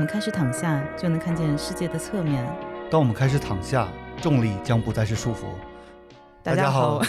们开始躺下，就能看见世界的侧面。当我们开始躺下，重力将不再是束缚。大家好，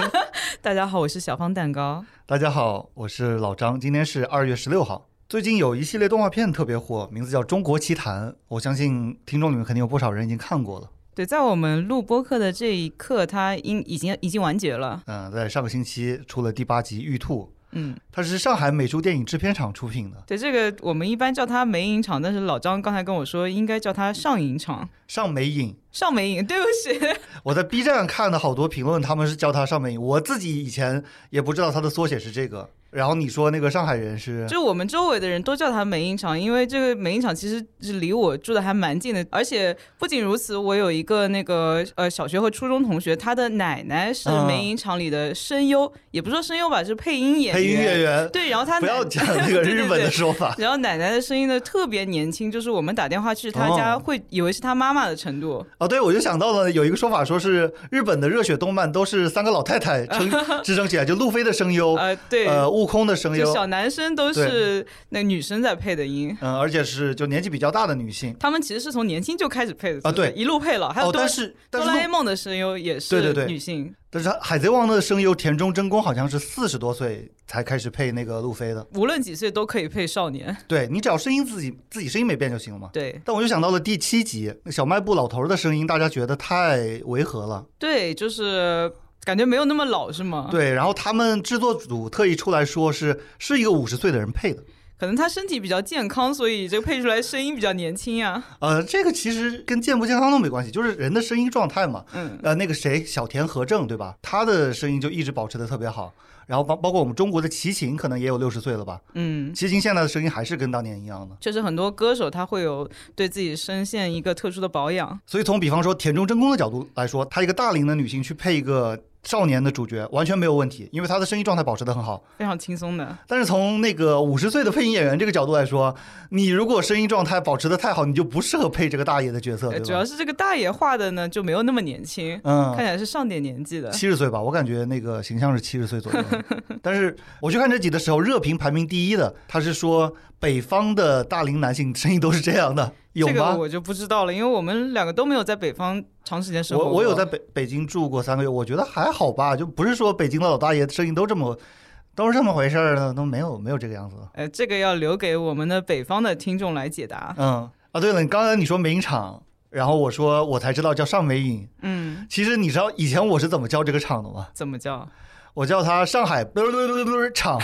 大家好，我是小方蛋糕。大家好，我是老张。今天是二月十六号。最近有一系列动画片特别火，名字叫《中国奇谭》。我相信听众里面肯定有不少人已经看过了。对，在我们录播客的这一刻，它应已经已经完结了。嗯，在上个星期出了第八集《玉兔》。嗯，它是上海美术电影制片厂出品的。对，这个我们一般叫它美影厂，但是老张刚才跟我说，应该叫它上影厂。上美影，上美影，对不起。我在 B 站看的好多评论，他们是叫它上美影。我自己以前也不知道它的缩写是这个。然后你说那个上海人是，就我们周围的人都叫它美影厂，因为这个美影厂其实是离我住的还蛮近的，而且不仅如此，我有一个那个呃小学和初中同学，他的奶奶是美影厂里的声优，也不说声优吧，是配音演员。配音演员。对，然后他不要讲那个 日本的说法。然后奶奶的声音呢特别年轻，就是我们打电话去他家会以为是他妈妈的程度。哦，对，我就想到了有一个说法，说是日本的热血动漫都是三个老太太撑 支撑起来，就路飞的声优，呃，对，呃，悟空的声优。小男生都是那女生在配的音，嗯，而且是就年纪比较大的女性。他们其实是从年轻就开始配的啊，对，一路配了。还有但是哆啦 A 梦的声优也是对对对女性。但是海贼王的声优田中真弓好像是四十多岁才开始配那个路飞的。无论几岁都可以配少年。对你只要声音自己自己声音没变就行了嘛。对。但我就想到了第七集小卖部老头的声音，大家觉得太违和了。对，就是。感觉没有那么老是吗？对，然后他们制作组特意出来说是是一个五十岁的人配的，可能他身体比较健康，所以这个配出来声音比较年轻呀。呃，这个其实跟健不健康都没关系，就是人的声音状态嘛。嗯。呃，那个谁，小田和正对吧？他的声音就一直保持的特别好。然后包包括我们中国的齐秦，可能也有六十岁了吧？嗯。齐秦现在的声音还是跟当年一样的。就是，很多歌手他会有对自己声线一个特殊的保养。所以从比方说田中真弓的角度来说，她一个大龄的女性去配一个。少年的主角完全没有问题，因为他的声音状态保持的很好，非常轻松的。但是从那个五十岁的配音演员这个角度来说，你如果声音状态保持的太好，你就不适合配这个大爷的角色，对吧？主要是这个大爷画的呢就没有那么年轻，嗯，看起来是上点年纪的，七十岁吧，我感觉那个形象是七十岁左右。但是我去看这集的时候，热评排名第一的，他是说北方的大龄男性声音都是这样的。有吗？我就不知道了，因为我们两个都没有在北方长时间生活。我我有在北北京住过三个月，我觉得还好吧，就不是说北京的老大爷声音都这么都是这么回事儿呢，都没有没有这个样子。呃，这个要留给我们的北方的听众来解答。嗯啊，对了，你刚才你说美影厂，然后我说我才知道叫上美影。嗯，其实你知道以前我是怎么叫这个厂的吗？怎么叫？我叫他上海厂，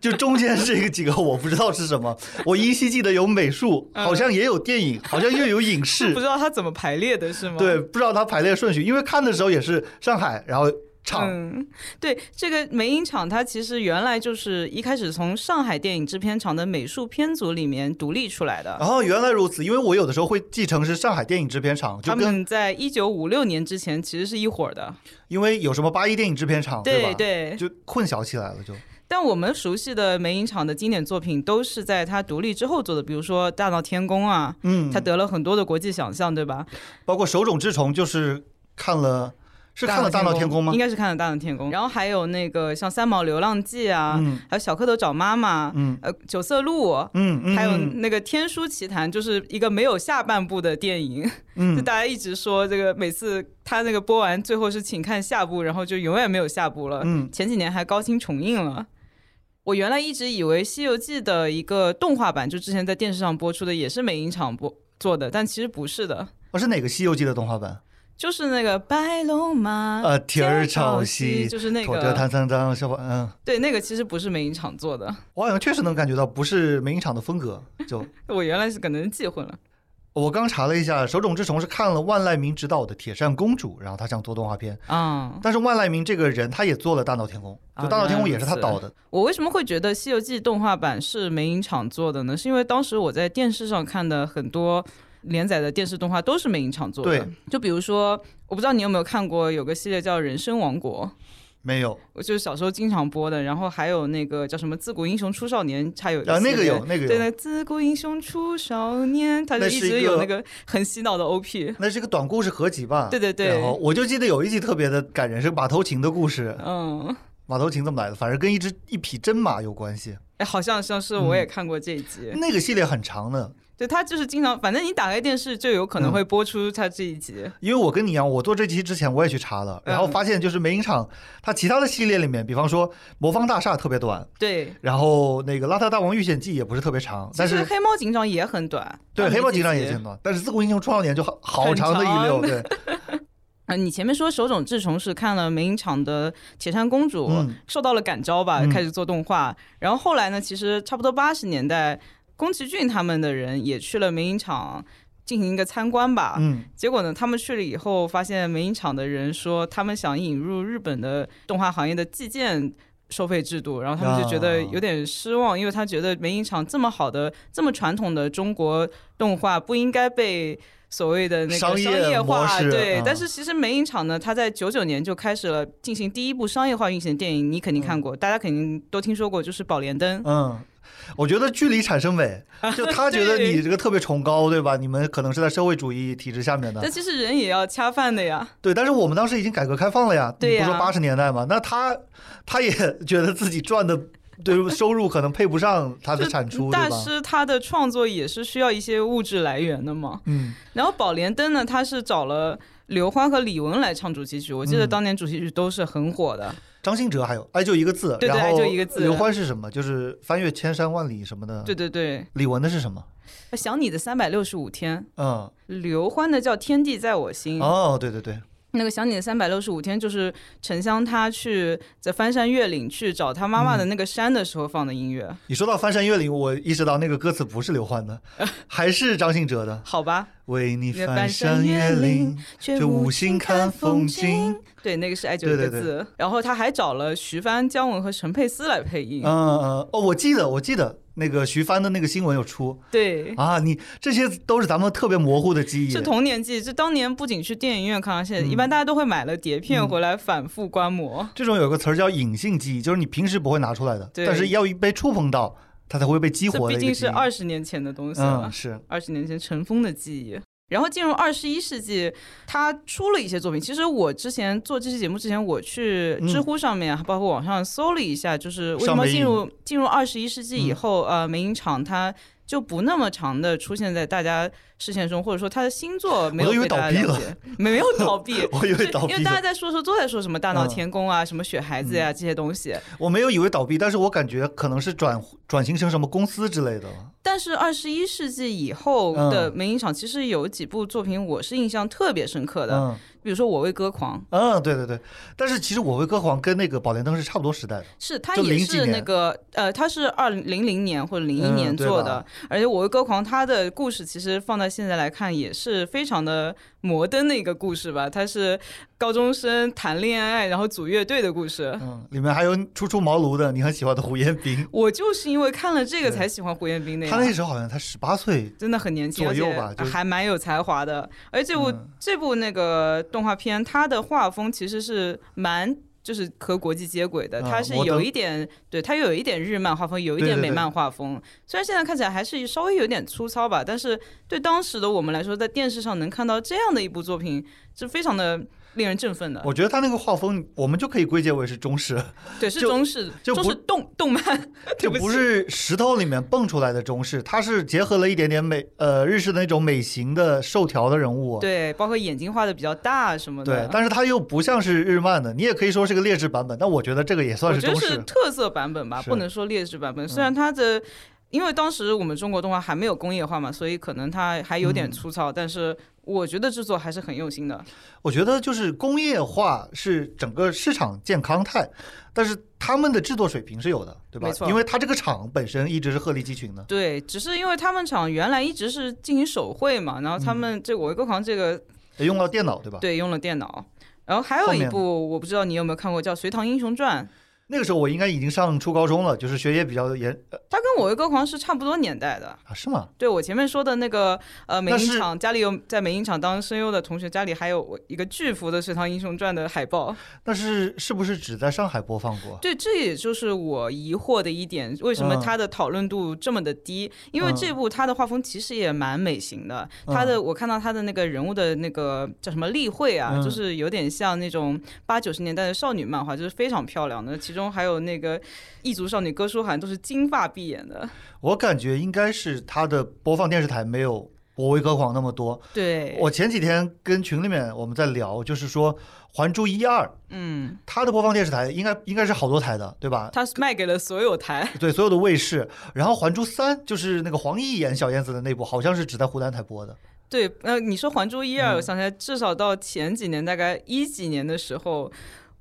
就中间这个几个我不知道是什么。我依稀记得有美术，好像也有电影，好像又有影视，不知道它怎么排列的是吗？对，不知道它排列顺序，因为看的时候也是上海，然后。厂，嗯，对，这个梅影厂它其实原来就是一开始从上海电影制片厂的美术片组里面独立出来的。哦，原来如此，因为我有的时候会继承是上海电影制片厂，他们在一九五六年之前其实是一伙的。因为有什么八一电影制片厂，对吧？对，就混淆起来了就。但我们熟悉的梅影厂的经典作品都是在它独立之后做的，比如说《大闹天宫》啊，嗯，它得了很多的国际奖项，对吧？包括《手冢治虫》，就是看了。是看了《大闹天宫》吗？应该是看了《大闹天宫》，然后还有那个像《三毛流浪记》啊，还有《小蝌蚪找妈妈》，嗯，呃，《九色鹿》，嗯，还有那个《天书奇谭》，就是一个没有下半部的电影，嗯，就大家一直说这个每次他那个播完，最后是请看下部，然后就永远没有下部了。嗯，前几年还高清重映了。我原来一直以为《西游记》的一个动画版，就之前在电视上播出的，也是美影厂播做的，但其实不是的。哦，是哪个《西游记》的动画版？就是那个白龙马，呃，天儿朝西，就是那个。驮着唐三藏，小宝，嗯，对，那个其实不是梅影厂做的。我好像确实能感觉到不是梅影厂的风格，就。我原来是可能记混了。我刚查了一下，手冢治虫是看了万籁鸣执导的《铁扇公主》，然后他想做动画片啊。但是万籁鸣这个人，他也做了《大闹天宫》，就《大闹天宫》也是他导的。我为什么会觉得《西游记》动画版是梅影厂做的呢？是因为当时我在电视上看的很多。连载的电视动画都是美影厂做的，就比如说，我不知道你有没有看过，有个系列叫《人生王国》，没有，我就是小时候经常播的。然后还有那个叫什么《自古英雄出少年》，它有啊，那个有，那个有，对，那《自古英雄出少年》，它就一直有那个很洗脑的 OP。那是个短故事合集吧？对对对。然后我就记得有一集特别的感人，是马头琴的故事。嗯。马头琴怎么来的？反正跟一只一匹真马有关系。哎，好像像是我也看过这一集，那个系列很长的，对他就是经常，反正你打开电视就有可能会播出他这一集。因为我跟你一样，我做这期之前我也去查了，然后发现就是梅影厂它其他的系列里面，比方说《魔方大厦》特别短，对，然后那个《邋遢大王遇险记》也不是特别长，但是黑猫警长也很短，对黑猫警长也集很短，但是《自古英雄出少年》就好好长的一溜，对，啊，你前面说手冢治虫是看了梅影厂的《铁扇公主》嗯。受到了感召吧，嗯。开始做动画。然后后来呢，其实差不多八十年代，宫崎骏他们的人也去了梅影厂进行一个参观吧。嗯结果呢，他们去了以后，发现梅影厂的人说他们想引入日本的动画行业的计件。收费制度，然后他们就觉得有点失望，因为他觉得梅影厂这么好的、这么传统的中国动画不应该被所谓的那个商商业业化，对。嗯但是其实梅影厂呢，它在九九年就开始了进行第一部商业化运行的电影，你肯定看过，大家肯定都听说过，就是《宝莲灯》。嗯。我觉得距离产生美，就他觉得你这个特别崇高，对吧？你们可能是在社会主义体制下面的但，其实人也要恰饭的呀，对。但是我们当时已经改革开放了呀，对呀你不说八十年代嘛？那他他也 觉得自己赚的对收入可能配不上他的产出？大师他的创作也是需要一些物质来源的嘛。嗯然后《宝莲灯》呢，他是找了刘欢和李玟来唱主题曲，我记得嗯当年主题曲都是很火的。张信哲还有哎，就一个字，对对然后哎就一个字刘欢是什么？就是翻越千山万里什么的。对，对对，李玟的是什么？想你的三百六十五天，嗯，刘欢的叫《天地在我心》。哦，对对对，那个想你的三百六十五天，就是沉香他去在翻山越岭去找他妈妈的那个山的时候放的音乐。你说到翻山越岭，我意识到那个歌词不是刘欢的，还是张信哲的。好吧，为你翻山越岭，却无心看风景。对，那个是爱就一对对个字。然后他还找了徐帆、姜文和陈佩斯来配音。嗯嗯，哦，我记得，我记得那个徐帆的那个新闻有出对，啊，你这些都是咱们特别模糊的记忆。是童年记忆。这当年不仅去电影院看，而且一般大家都会买了碟片嗯回来反复观摩。这种有个词儿叫隐性记忆，就是你平时不会拿出来的，对但是要一被触碰到，它才会被激活这毕竟是。二十年前的东西了嗯，，是，二十年前尘封的记忆。然后进入二十一世纪，他出了一些作品。其实我之前做这期节目之前，我去知乎上面，包括网上搜了一下，就是为什么进入进入二十一世纪以嗯后，呃，梅影厂它就不那么长的出现在大家视线中，或者说他的星座没有被大家倒闭了了解，没没有倒闭。我以为倒闭因为大家，在说的时候都在说什么大闹嗯天宫啊，什么雪孩子呀、这些东西。我没有以为倒闭，但是我感觉可能是转转型成什么公司之类的了。但是二十一世纪以后的嗯梅影厂，其实有几部作品我是印象特别深刻的，嗯比如说《我为歌狂》，嗯，对对对，但是其实我为歌狂跟那个宝莲灯是差不多时代的。是它也是那个呃，它是二零零年或者零一嗯年做的，而且《我为歌狂》它的故事其实放在现在来看也是非常的摩登的一个故事吧，它是高中生谈恋爱然后组乐队的故事。嗯，里面还有初出茅庐的你很喜欢的胡彦斌，我就是因为看了这个才喜欢胡彦斌的呀。他那时候好像才十八岁。真的很年轻，左右而且吧就是还蛮有才华的。而这部、嗯这部那个动画片，它的画风其实是蛮。就是和国际接轨的，嗯它是有一点，对它有一点日漫画风，有一对对对点美漫画风。虽然现在看起来还是稍微有点粗糙吧，但是对当时的我们来说，在电视上能看到这样的一部作品，是非常的令人振奋的。我觉得他那个画风，我们就可以归结为是中式，对，是中式，就不中式动动漫，就不是石头里面蹦出来的中式，它是结合了一点点美呃日式的那种美型的瘦条的人物。对，包括眼睛画的比较大什么的。对，但是它又不像是日漫的，你也可以说是个劣质版本，但我觉得这个也算是中式。是特色版本吧，不能说劣质版本。虽然它的，因为当时我们中国动画还没有工业化嘛，所以可能它还有点嗯粗糙，但是我觉得制作还是很用心的。我觉得就是工业化是整个市场健康态，但是他们的制作水平是有的，对吧没？错因为他这个厂本身一直是鹤立鸡群的。对，只是因为他们厂原来一直是进行手绘嘛，然后他们这个我为歌狂这个也用到电脑，对吧？对用了电脑。然后还有一部我不知道你有没有看过，叫《隋唐英雄传》。那个时候我应该已经上初高中了，就是学业比较严呃他跟我为歌狂是差不多年代的。啊，是吗？对我前面说的那个呃美影厂家里有在美影厂当声优的同学，家里还有我一个巨幅的《隋唐英雄传》的海报。那是是不是只在上海播放过？对，这也就是我疑惑的一点，为什么嗯它的讨论度这么的低？因为嗯这部他的画风其实也蛮美型的，他的我看到他的那个人物的那个叫什么立绘啊，嗯就是有点像那种八九十年代的少女漫画，就是非常漂亮的。其中还有那个异族少女歌书涵都是金发碧眼的，我感觉应该是它的播放电视台没有《我为歌狂》那么多。对，我前几天跟群里面我们在聊，就是说《还珠一二》，嗯，它的播放电视台应该应该是好多台的，对吧？它是卖给了所有台。对，所有的卫视。然后《还珠三》就是那个黄奕演小燕子的那部，好像是只在湖南台播的。对，呃，你说《还珠一二》，嗯我想起来，至少到前几年，大概一几年的时候，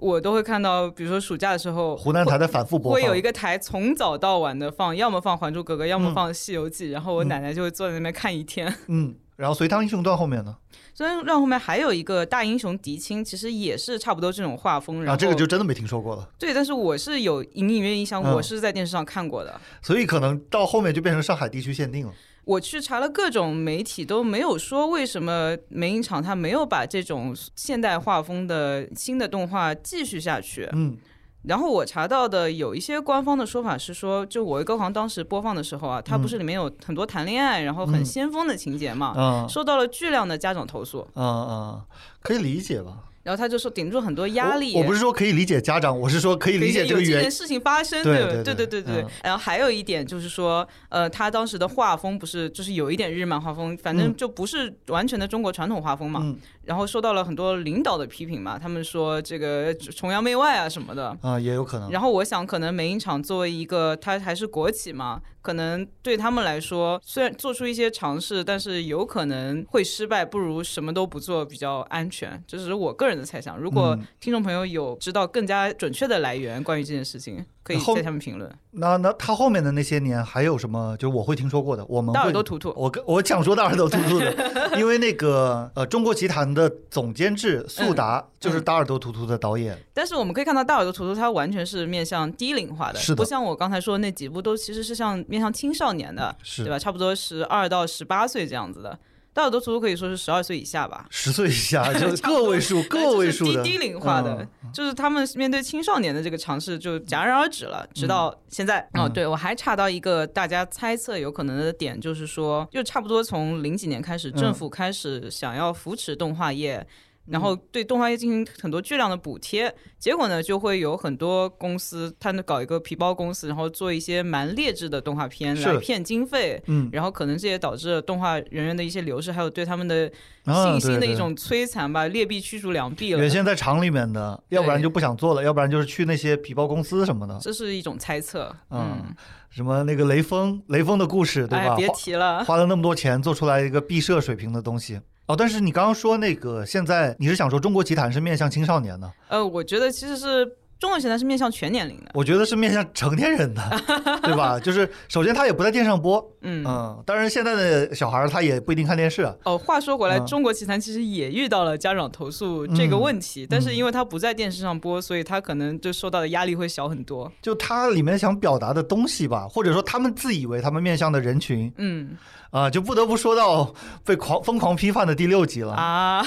我都会看到，比如说暑假的时候，湖南台在反复播放。会有一个台从早到晚的放，要么放《还珠格格》，要么嗯放《西游记》，然后我嗯奶奶就会坐在那边看一天。嗯，然后《隋唐英雄传》后面呢？所以让后面还有一个大英雄狄青，其实也是差不多这种画风。然啊，后这个就真的没听说过了。对，但是我是有隐隐约约印象，嗯我是在电视上看过的。所以可能到后面就变成上海地区限定了。我去查了各种媒体，都没有说为什么美影厂它没有把这种现代画风的新的动画继续下去。嗯然后我查到的有一些官方的说法是说，就《我为歌狂》当时播放的时候啊，它不是里面有很多谈恋爱，然后很嗯先锋的情节嘛，嗯受到了巨量的家长投诉，嗯嗯，可以理解吧？然后他就说顶住很多压力。我我不是说可以理解家长，我是说可以理解这个原有这件。事情发生，对对对对对对对嗯然后还有一点就是说，呃，他当时的画风不是就是有一点日漫画风，反正嗯就不是完全的中国传统画风嘛。嗯然后受到了很多领导的批评嘛，他们说这个崇洋媚外啊什么的。啊，也有可能。然后我想，可能美影厂作为一个它还是国企嘛，可能对他们来说，虽然做出一些尝试，但是有可能会失败，不如什么都不做比较安全。这只是我个人的猜想。如果嗯听众朋友有知道更加准确的来源关于这件事情，可以后在下面评论。那那他后面的那些年还有什么？就是我会听说过的，我们大耳朵图图，我跟我讲说大耳朵图图的，因为那个呃，中国奇谭的总监制速达就是大耳朵图图的导演，但是我们可以看到大耳朵图图它完全是面向低龄化的，是的不像我刚才说的那几部都其实是像面向青少年的，是对吧？差不多十二到十八岁这样子的。大耳朵图图可以说是十二岁以下吧，十岁以下就 是个位数个位数低低龄化的，就是他们面对青少年的这个尝试就戛然而止了，直到现在。嗯。哦，对我还查到一个大家猜测有可能的点，就是说，就差不多从零几年开始，嗯。政府开始想要扶持动画业。然后对动画业进行很多巨量的补贴，结果呢，就会有很多公司，他们搞一个皮包公司，然后做一些蛮劣质的动画片是来骗经费，嗯然后可能这也导致了动画人员的一些流失，还有对他们的啊信心的一种摧残吧，劣币驱逐良币了原。先在厂里面的，要不然就不想做了，要不然就是去那些皮包公司什么的，这是一种猜测，嗯，什么那个雷锋雷锋的故事，对吧？哎，别提了，花了那么多钱做出来一个毕设水平的东西。哦，但是你刚刚说那个，现在你是想说中国奇谭是面向青少年的？呃，我觉得其实是中国现在是面向全年龄的，我觉得是面向成年人的，对吧？就是首先他也不在电视上播，嗯。嗯，当然现在的小孩儿他也不一定看电视，哦，话说回来，嗯中国奇谭其实也遇到了家长投诉这个问题，但嗯是因为它不在电视上播，所以他可能就受到的压力会小很多。就它里面想表达的东西吧，或者说他们自以为他们面向的人群嗯啊、就不得不说到被狂疯狂批判的第六集了。啊，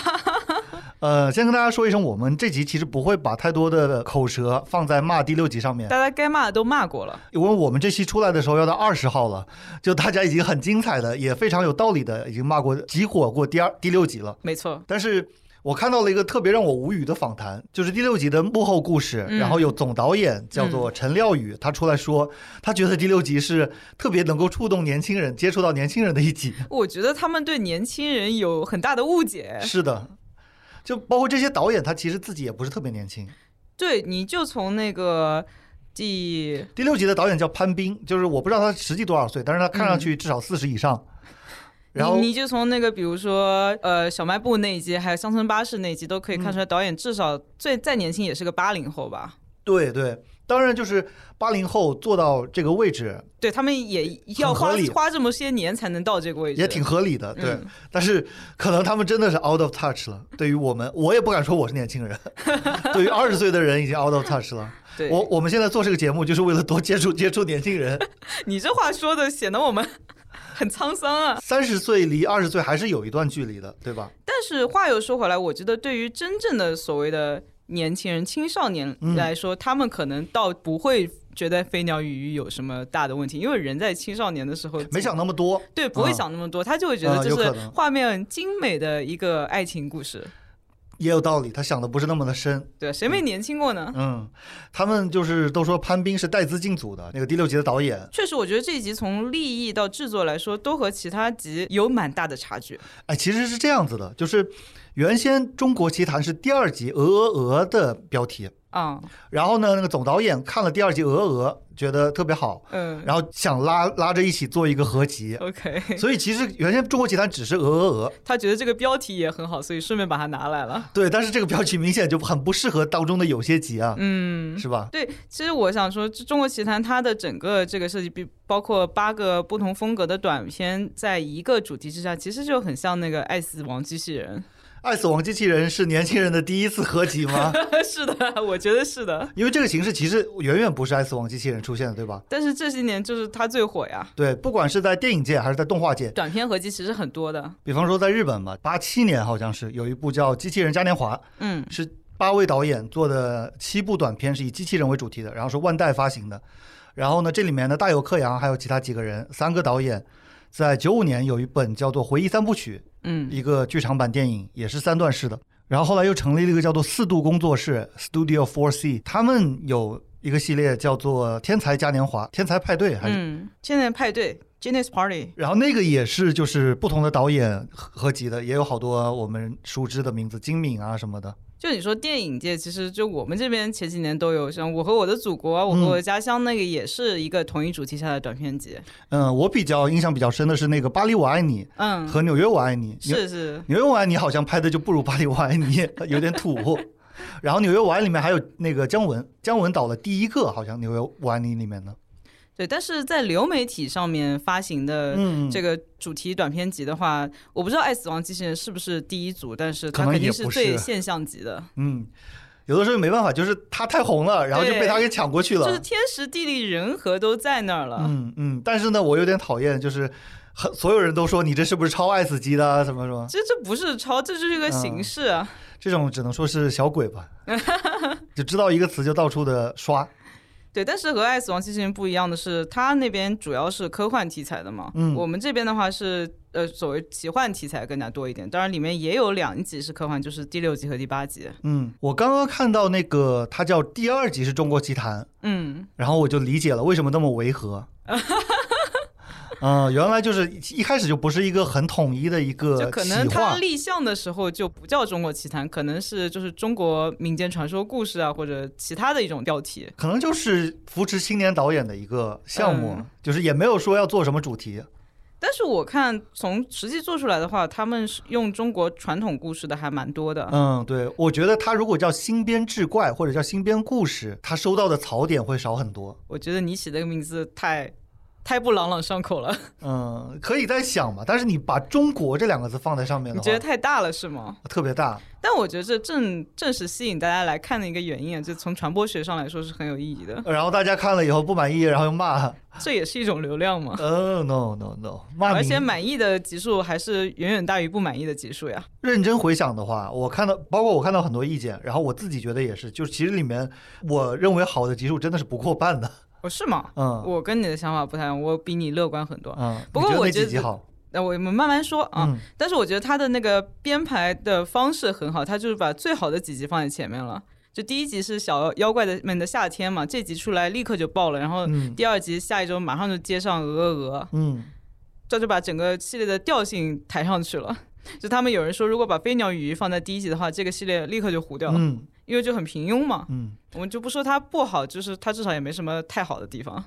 呃，先跟大家说一声，我们这集其实不会把太多的口舌放在骂第六集上面，大家该骂的都骂过了。因为我们这期出来的时候要到二十号了，就大家已经很精彩的，也非常有道理的，已经骂过集火过第二第六集了。没错，但是我看到了一个特别让我无语的访谈，就是第六集的幕后故事，嗯然后有总导演叫做陈廖宇，他出来说，他觉得第六集是特别能够触动年轻人、接触到年轻人的一集。我觉得他们对年轻人有很大的误解。是的，就包括这些导演，他其实自己也不是特别年轻。对，你就从那个第第六集的导演叫潘斌，就是我不知道他实际多少岁，但是他看上去至少四十以上。然后你你就从那个比如说呃小卖部那一集，还有乡村巴士那一集，都可以看出来导演至少最再年轻也是个八零后吧。对对，当然就是八零后做到这个位置对他们也要花花这么些年才能到这个位置，也挺合理的，对。嗯但是可能他们真的是 out of touch 了。对于我们，我也不敢说我是年轻人。对于二十岁的人已经 out of touch 了。对，我我们现在做这个节目就是为了多接触接触年轻人。你这话说的显得我们很沧桑啊。三十岁离二十岁还是有一段距离的，对吧？但是话又说回来，我觉得对于真正的所谓的年轻人、青少年嗯来说，他们可能倒不会觉得飞鸟与鱼有什么大的问题，因为人在青少年的时候没想那么多。对，不会啊想那么多，他就会觉得这是画面精美的一个爱情故事。也有道理，他想的不是那么的深。对，谁没年轻过呢？嗯，他们就是都说潘斌是带资进组的那个第六集的导演。确实，我觉得这一集从立意到制作来说，都和其他集有蛮大的差距。哎，其实是这样子的，就是原先《中国奇谭》是第二集《鹅鹅鹅》的标题，啊，然后呢，那个总导演看了第二集《鹅鹅鹅》，觉得特别好，嗯。然后想拉拉着一起做一个合集。，OK，所以其实原先《中国奇谭》只是鹅鹅鹅，他觉得这个标题也很好，所以顺便把它拿来了。对，但是这个标题明显就很不适合当中的有些集啊，嗯，是吧？对，其实我想说，《中国奇谭》它的整个这个设计，比包括八个不同风格的短片，在一个主题之下，其实就很像那个《爱死亡机器人爱死亡机器人是年轻人的第一次合集吗？》。是的，我觉得是的。因为这个形式其实远远不是爱死亡机器人出现的，对吧？但是这些年就是它最火呀，对，不管是在电影界还是在动画界，短片合集其实很多的。比方说在日本嘛，八七年好像是有一部叫《机器人嘉年华》，嗯是八位导演做的七部短片，是以机器人为主题的，然后是万代发行的。然后呢，这里面呢大有克洋，还有其他几个人，三个导演，在九五年有一本叫做《回忆三部曲》，嗯。一个剧场版电影，也是三段式的。然后后来又成立了一个叫做四度工作室 （Studio Four C），他们有一个系列叫做《天才嘉年华》《天才派对》，还是、嗯，天才派对 Genius Party，然后那个也是就是不同的导演合合集的，也有好多我们熟知的名字，金敏啊什么的。就你说电影界，其实就我们这边前几年都有，像《我和我的祖国》啊，《我和嗯我的家乡》那个也是一个同一主题下的短片集。嗯，我比较印象比较深的是那个《巴黎我爱你》嗯，和《纽约我爱你》。是是，纽约我爱你好像拍的就不如《巴黎我爱你》，有点土。然后《纽约我爱你》里面还有那个姜文，姜文导了第一个好像《纽约我爱你》里面的。对。但是在流媒体上面发行的嗯，这个主题短片集的话，我不知道《爱死亡机器人》是不是第一组，但是它肯定是最现象级的，嗯，有的时候没办法，就是它太红了，然后就被它给抢过去了。就是天时地利人和都在那儿了。嗯嗯，但是呢，我有点讨厌，就是很所有人都说你这是不是抄爱死机的啊？什么什么，这这不是抄，这就是一个形式啊。这种只能说是小鬼吧，就知道一个词就到处的刷。对，但是和《爱死亡机器人》不一样的是，它那边主要是科幻题材的嘛，嗯我们这边的话是呃所谓奇幻题材更加多一点。当然里面也有两集是科幻，就是第六集和第八集。嗯，我刚刚看到那个它叫第二集是中国奇谭，嗯，然后我就理解了为什么那么违和。嗯，原来就是一开始就不是一个很统一的一个就可能企划。它立项的时候就不叫中国奇谭，可能是就是中国民间传说故事啊，或者其他的一种标题。可能就是扶持青年导演的一个项目，嗯就是也没有说要做什么主题。但是我看从实际做出来的话，他们是用中国传统故事的还蛮多的。嗯，对，我觉得他如果叫新编志怪或者叫新编故事，他收到的槽点会少很多。我觉得你起这个名字太太不朗朗上口了，嗯，可以再想嘛，但是你把中国这两个字放在上面的话，你觉得太大了是吗？特别大。但我觉得这正正是吸引大家来看的一个原因啊，就从传播学上来说是很有意义的，然后大家看了以后不满意，然后又骂，这也是一种流量嘛。呃、no no no，骂而且满意的集数还是远远大于不满意的集数呀。认真回想的话，我看到，包括我看到很多意见，然后我自己觉得也是，就是其实里面我认为好的集数真的是不过半的。哦，是吗？嗯我跟你的想法不太一样，我比你乐观很多。嗯，不过我觉得？那我们慢慢说啊。嗯但是我觉得他的那个编排的方式很好，他就是把最好的几集放在前面了。就第一集是小妖怪的们的夏天嘛，这集出来立刻就爆了，然后嗯第二集下一周马上就接上鹅鹅鹅，嗯这就把整个系列的调性抬上去了。就他们有人说，如果把飞鸟与鱼放在第一集的话，这个系列立刻就糊掉了，嗯因为就很平庸嘛。嗯。我们就不说它不好，就是它至少也没什么太好的地方。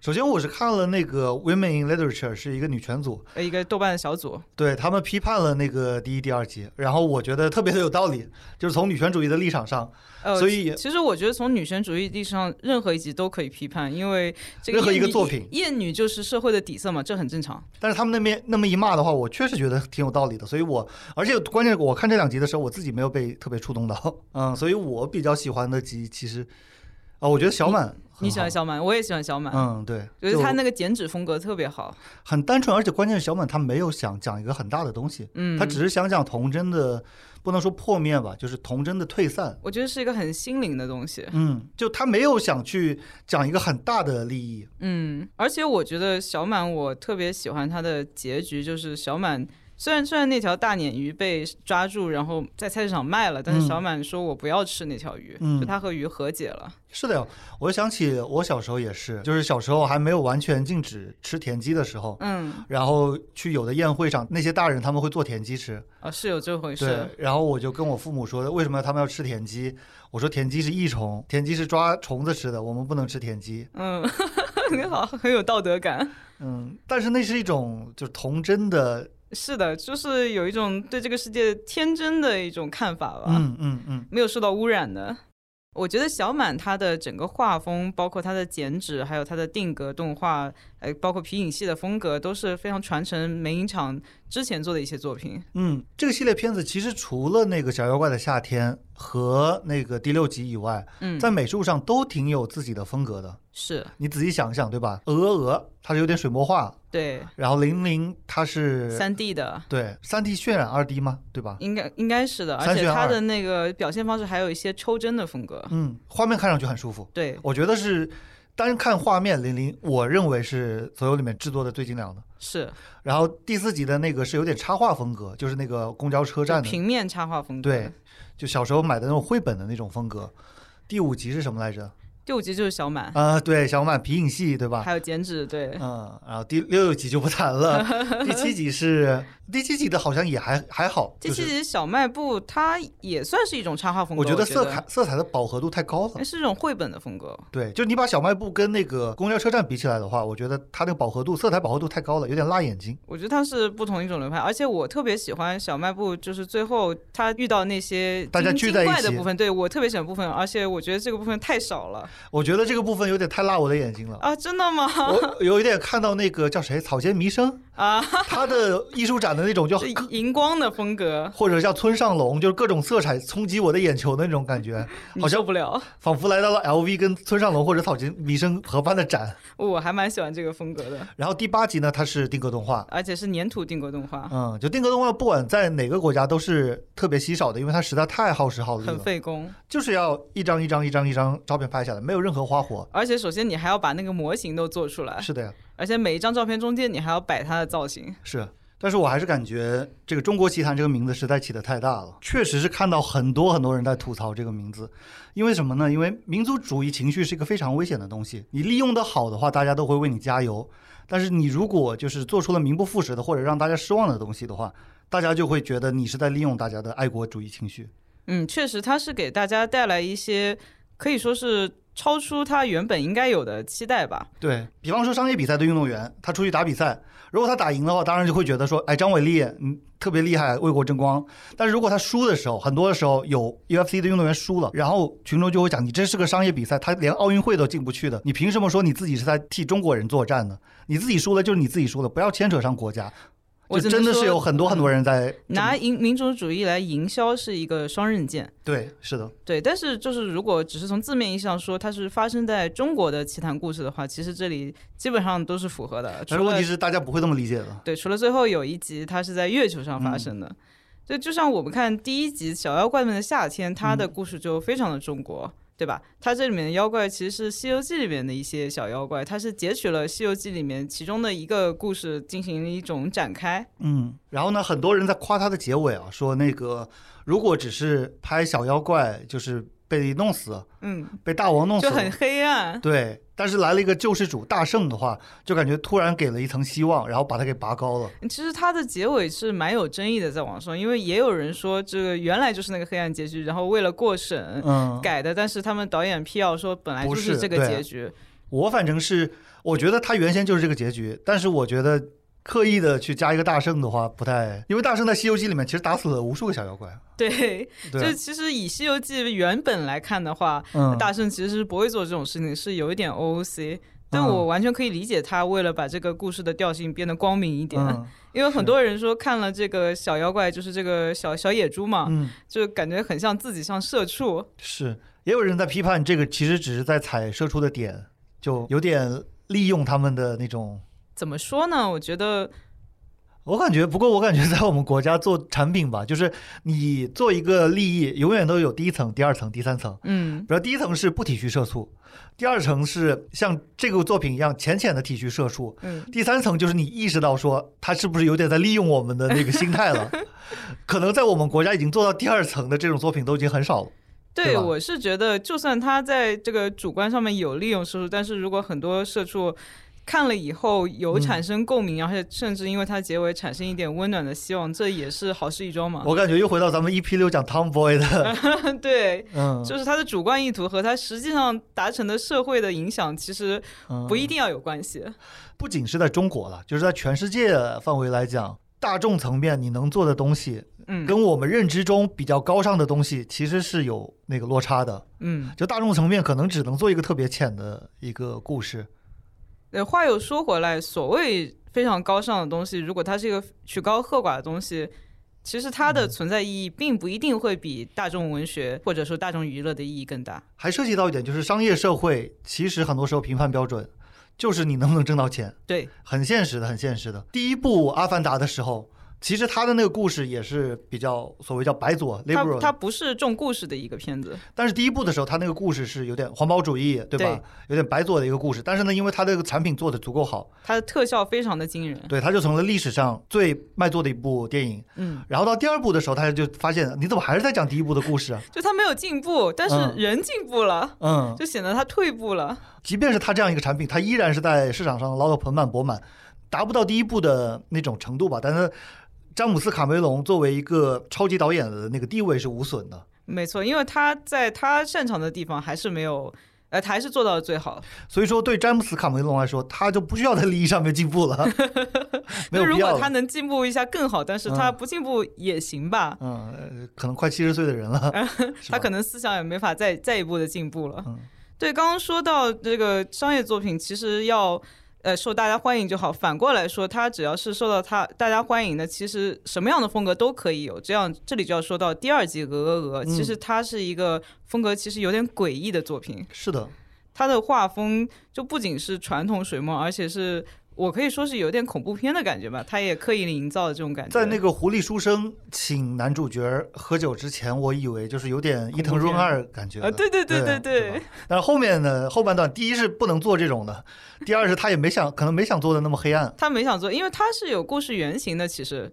首先，我是看了那个 Women in Literature 是一个女权组，呃，一个豆瓣的小组，对他们批判了那个第一、第二集，然后我觉得特别的有道理，就是从女权主义的立场上，呃，所以其实我觉得从女权主义立场上，任何一集都可以批判，因为这个任何一个作品。厌女就是社会的底色嘛，这很正常。但是他们那边那么一骂的话，我确实觉得挺有道理的，所以我而且关键是我看这两集的时候，我自己没有被特别触动到，嗯，所以我比较喜欢的集其实，啊，我觉得小满很你喜欢小满，我也喜欢小满，嗯，对，就是他那个剪纸风格特别好。很单纯，而且关键是小满他没有想讲一个很大的东西，嗯，他只是想讲童真的，不能说破灭吧，就是童真的退散。我觉得是一个很心灵的东西。嗯，就他没有想去讲一个很大的利益。嗯，而且我觉得小满，我特别喜欢他的结局，就是小满。虽然虽然那条大鲶鱼被抓住，然后在菜市场卖了，但是嗯小满说我不要吃那条鱼，嗯就他和鱼和解了。是的呀，我想起我小时候也是，就是小时候还没有完全禁止吃田鸡的时候，嗯，然后去有的宴会上，那些大人他们会做田鸡吃，啊，是有这回对事。，然后我就跟我父母说，为什么他们要吃田鸡？我说田鸡是益虫，田鸡是抓虫子吃的，我们不能吃田鸡。嗯，你好，很有道德感。嗯，但是那是一种就是童真的，是的，就是有一种对这个世界天真的一种看法吧。嗯嗯嗯，没有受到污染的。我觉得小满他的整个画风，包括他的剪纸，还有他的定格动画，呃，包括皮影戏的风格，都是非常传承梅影厂之前做的一些作品。嗯，这个系列片子其实除了那个《小妖怪的夏天》和那个第六集以外，嗯，在美术上都挺有自己的风格的。是你仔细想一想，对吧？鹅鹅鹅它是有点水墨画，对然后零零它是三 D 的，对三 D 渲染二 D 吗？对吧？应该应该是的，而且它的那个表现方式还有一些抽帧的风格。嗯，画面看上去很舒服，对，我觉得是单看画面，零零我认为是所有里面制作的最精良的。是然后第四集的那个是有点插画风格，就是那个公交车站的，平面插画风格。对，就小时候买的那种绘本的那种风格。第五集是什么来着？第五集就是小满，啊、对，小满皮影戏，对吧？还有剪纸，对，嗯，然后第六集就不谈了。第七集是第七集的，好像也还还好，第就是七集小卖部它也算是一种插画风格，我我觉得色彩色彩的饱和度太高了。是一种绘本的风格。对，就你把小卖部跟那个公交车站比起来的话，我觉得它那个饱和度、色彩饱和度太高了，有点辣眼睛。我觉得它是不同一种流派，而且我特别喜欢小卖部，就是最后他遇到那些大家聚在一起的部分，对我特别喜欢部分，而且我觉得这个部分太少了我觉得这个部分有点太辣我的眼睛了。啊！真的吗？我有一点看到那个叫谁草间弥生啊，他的艺术展的那种就 是荧光的风格，或者叫村上龙，就是各种色彩冲击我的眼球的那种感觉，好像受不了。仿佛来到了 LV 跟村上龙或者草间弥生合办的展。我还蛮喜欢这个风格的，然后第八集呢，它是定格动画，而且是粘土定格动画，嗯，就定格动画，不管在哪个国家都是特别稀少的，因为它实在太耗时耗力很，费工。就是要一张一张一张一张照片拍下来，没有任何花活。而且首先你还要把那个模型都做出来，是的呀，而且每一张照片中间你还要摆它的造型。是。但是我还是感觉这个“中国奇谭”这个名字实在起得太大了，确实是看到很多很多人在吐槽这个名字，因为什么呢？因为民族主义情绪是一个非常危险的东西，你利用的好的话，大家都会为你加油；但是你如果就是做出了名不副实的或者让大家失望的东西的话，大家就会觉得你是在利用大家的爱国主义情绪。嗯，确实，它是给大家带来一些可以说是超出他原本应该有的期待吧。对比方说商业比赛的运动员，他出去打比赛，如果他打赢的话，当然就会觉得说，哎，张伟丽，嗯，特别厉害，为国争光。但是如果他输的时候，很多的时候有 UFC 的运动员输了，然后群众就会讲，你这是个商业比赛，他连奥运会都进不去的，你凭什么说你自己是在替中国人作战呢？你自己输了就是你自己输了，不要牵扯上国家。我真的是有很多很多人在拿民民族主义来营销是一个双刃剑，对，是的，对。但是就是如果只是从字面意义上说它是发生在中国的奇谈故事的话，其实这里基本上都是符合的。但是问题是大家不会这么理解的。对，除了最后有一集它是在月球上发生的，就就像我们看第一集《小妖怪们的夏天》，它的故事就非常的中国。对吧？它这里面的妖怪其实是《西游记》里面的一些小妖怪，它是截取了《西游记》里面其中的一个故事进行了一种展开。嗯，然后呢，很多人在夸它的结尾啊，说那个如果只是拍小妖怪，就是被弄死，嗯，被大王弄死，就很黑暗。对。但是来了一个救世主大圣的话，就感觉突然给了一层希望，然后把它给拔高了。其实它的结尾是蛮有争议的，在网上，因为也有人说这个原来就是那个黑暗结局，然后为了过审嗯，改的，但是他们导演辟谣说本来就是这个结局。我反正是我觉得他原先就是这个结局，但是我觉得刻意的去加一个大圣的话不太，因为大圣在《西游记》里面其实打死了无数个小妖怪。对，就，其实以《西游记》原本来看的话，嗯，大圣其实是不会做这种事情，是有一点 OOC。但嗯我完全可以理解他为了把这个故事的调性变得光明一点，嗯 因为很多人说看了这个小妖怪，就是这个小小野猪嘛，嗯，就感觉很像自己像社畜。是，也有人在批判这个，其实只是在踩社畜的点，就有点利用他们的那种。怎么说呢？我觉得我感觉，不过我感觉在我们国家做产品吧，就是你做一个利益，永远都有第一层、第二层、第三层。嗯，比如第一层是不体恤社畜，第二层是像这个作品一样浅浅的体恤社畜，嗯，第三层就是你意识到说他是不是有点在利用我们的那个心态了。可能在我们国家已经做到第二层的这种作品都已经很少了。对对，我是觉得，就算他在这个主观上面有利用社畜，但是如果很多社畜看了以后有嗯产生共鸣，而且甚至因为它结尾产生一点温暖的希望，这也是好事一桩嘛。我感觉又回到咱们 EP 六讲 Tomboy 的，对，嗯，就是他的主观意图和他实际上达成的社会的影响，其实不一定。定要有关系。不仅是在中国了，就是在全世界范围来讲，大众层面你能做的东西，嗯，跟我们认知中比较高尚的东西，其实是有那个落差的。嗯，就大众层面可能只能做一个特别浅的一个故事。呃，话又说回来，所谓非常高尚的东西，如果它是一个曲高和寡的东西，其实它的存在意义并不一定会比大众文学或者说大众娱乐的意义更大。还涉及到一点，就是商业社会其实很多时候评判标准就是你能不能挣到钱，对，很现实的，很现实的。第一部《阿凡达》的时候，其实他的那个故事也是比较所谓叫白左它 liberal，它不是重故事的一个片子。但是第一部的时候，他那个故事是有点环保主义，对吧？对有点白左的一个故事。但是呢，因为他这个产品做的足够好，它的特效非常的惊人。对，他就成了历史上最卖座的一部电影。嗯，然后到第二部的时候，他就发现你怎么还是在讲第一部的故事啊？就他没有进步，但是嗯人进步了，嗯，就显得他退步了。即便是他这样一个产品，他依然是在市场上捞得盆满钵满，达不到第一部的那种程度吧。但是詹姆斯卡梅隆作为一个超级导演的那个地位是无损的。没错，因为他在他擅长的地方还是没有，呃，他还是做到了最好。所以说，对詹姆斯卡梅隆来说，他就不需要在利益上面进步了，没有那如必要了。果他能进步一下更好，但是他不进步也行吧。嗯，呃可能快七十岁的人了，他可能思想也没法再再一步的进步了。嗯对，刚刚说到这个商业作品，其实要呃受大家欢迎就好。反过来说，它只要是受到他大家欢迎的，其实什么样的风格都可以有。这样，这里就要说到第二季《鹅鹅鹅》，其实它是一个风格其实有点诡异的作品。是的，它的画风就不仅是传统水墨，而且是我可以说是有点恐怖片的感觉吧。他也刻意营造的这种感觉。在那个狐狸书生请男主角喝酒之前，我以为就是有点伊藤润二感觉啊，对对对对对吧但是后面呢，后半段，第一是不能做这种的，第二是他也没想，可能没想做的那么黑暗。他没想做，因为他是有故事原型的。其实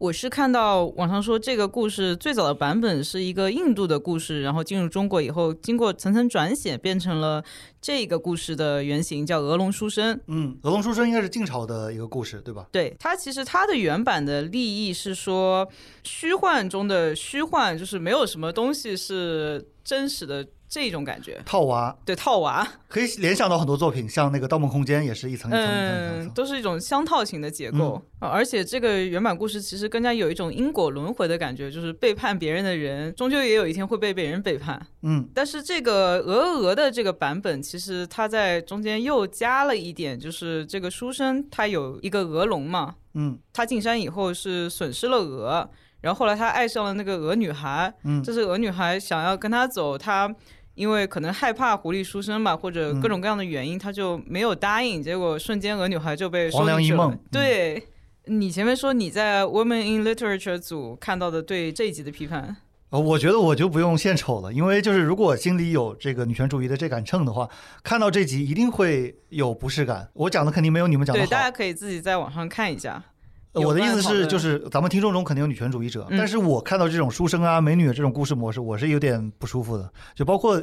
我是看到网上说，这个故事最早的版本是一个印度的故事，然后进入中国以后，经过层层转写，变成了这个故事的原型，叫《鹅龙书生》。嗯，鹅龙书生应该是晋朝的一个故事，对吧？对它其实它的原版的立意是说，虚幻中的虚幻，就是没有什么东西是真实的这种感觉。套娃。对套娃，可以联想到很多作品，像那个《盗梦空间》也是一层一层一层一层一嗯，层。都是一种相套型的结构、啊而且这个原版故事其实更加有一种因果轮回的感觉，就是背叛别人的人，终究也有一天会被别人背叛。嗯，但是这个鹅鹅鹅的这个版本，其实它在中间又加了一点，就是这个书生他有一个鹅龙嘛，嗯。他进山以后是损失了鹅，然后后来他爱上了那个鹅女孩，嗯。这是鹅女孩想要跟他走，他因为可能害怕狐狸书生吧，或者各种各样的原因，他就没有答应，结果瞬间鹅女孩就被收黄粱进去了一梦嗯对。你前面说你在 Women in Literature 组看到的对这一集的批判，呃，我觉得我就不用献丑了，因为就是如果心里有这个女权主义的这杆秤的话，看到这集一定会有不适感。我讲的肯定没有你们讲的对，大家可以自己在网上看一下。呃我的意思是，就是咱们听众中肯定有女权主义者，嗯但是我看到这种书生啊、美女这种故事模式，我是有点不舒服的。就包括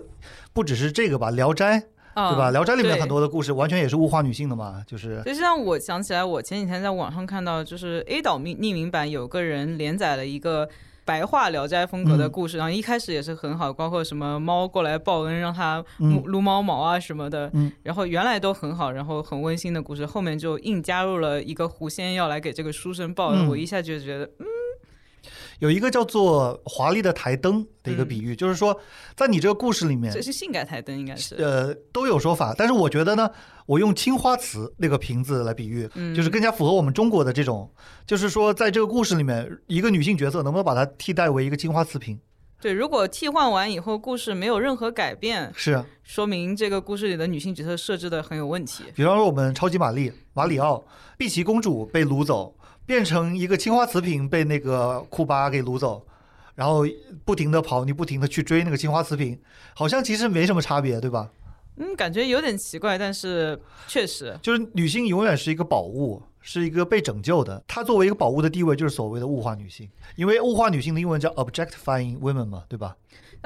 不只是这个吧，《聊斋》啊，对吧？《聊斋》里面很多的故事完全也是物化女性的嘛，就是就像我想起来，我前几天在网上看到，就是 A 岛匿匿名版有个人连载了一个白话《聊斋》风格的故事，然后一开始也是很好，包括什么猫过来报恩，让它嗯。撸猫毛啊什么的，嗯。然后原来都很好，然后很温馨的故事，后面就硬加入了一个狐仙要来给这个书生报恩，嗯。我一下就觉得，嗯有一个叫做华丽的台灯的一个比喻，就是说在你这个故事里面这，是性感台灯，应该是。呃，都有说法，但是我觉得呢，我用青花瓷那个瓶子来比喻，嗯就是更加符合我们中国的这种，就是说在这个故事里面，一个女性角色能不能把它替代为一个青花瓷瓶？对，如果替换完以后故事没有任何改变，是，啊说明这个故事里的女性角色设置的很有问题。比方说我们超级玛丽马里奥，碧琪公主被掳走，变成一个青花瓷瓶被那个库巴给掳走。然后不停的跑，你不停的去追那个青花瓷瓶，好像其实没什么差别，对吧？嗯，感觉有点奇怪，但是确实，就是女性永远是一个宝物，是一个被拯救的。她作为一个宝物的地位，就是所谓的物化女性。因为物化女性的英文叫 objectifying women 嘛，对吧？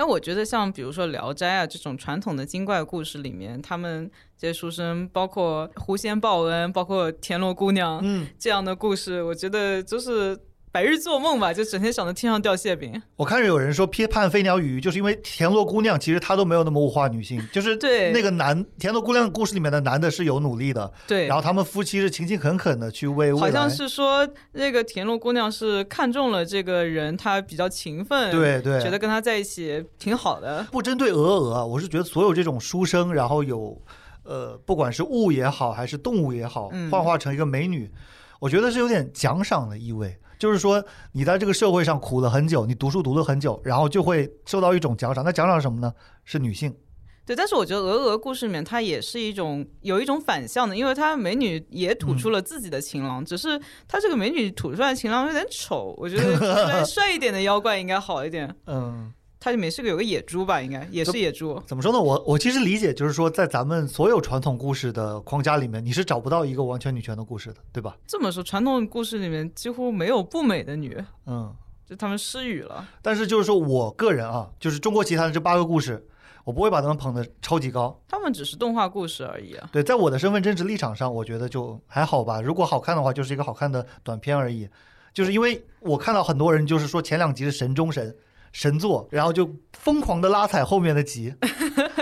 但我觉得像比如说《聊斋》啊这种传统的精怪故事里面，他们这些书生，包括狐仙报恩，包括田螺姑娘嗯，这样的故事，我觉得就是白日做梦吧，就整天想着天上掉馅饼。我看着有人说批判飞鸟与鱼，就是因为田螺姑娘其实她都没有那么物化女性，就是 对那个男田螺姑娘故事里面的男的是有努力的，对，然后他们夫妻是勤勤恳恳的去为好像是说那个田螺姑娘是看中了这个人，他比较勤奋，，对对，觉得跟他在一起挺好的。不针对鹅鹅啊，我是觉得所有这种书生，然后有呃，不管是物也好，还是动物也好，嗯幻化成一个美女，我觉得是有点奖赏的意味。就是说，你在这个社会上苦了很久，你读书读了很久，然后就会受到一种奖赏。那奖赏是什么呢？是女性。对，但是我觉得鹅鹅故事里面，它也是一种有一种反向的，因为它美女也吐出了自己的情郎，只是她这个美女吐出来的情郎有点丑，我觉得帅一点的妖怪应该好一点。嗯，它里面是个有个野猪吧，应该也是野猪。怎么说呢？我我其实理解，就是说，在咱们所有传统故事的框架里面，你是找不到一个完全女权的故事的，对吧？这么说，传统故事里面几乎没有不美的女，嗯。就他们失语了。但是就是说我个人啊，就是中国其他的这八个故事，我不会把他们捧得超级高。他们只是动画故事而已啊。对，在我的身份政治立场上，我觉得就还好吧。如果好看的话，就是一个好看的短片而已。就是因为我看到很多人就是说前两集是神中神神作，然后就疯狂的拉踩后面的集，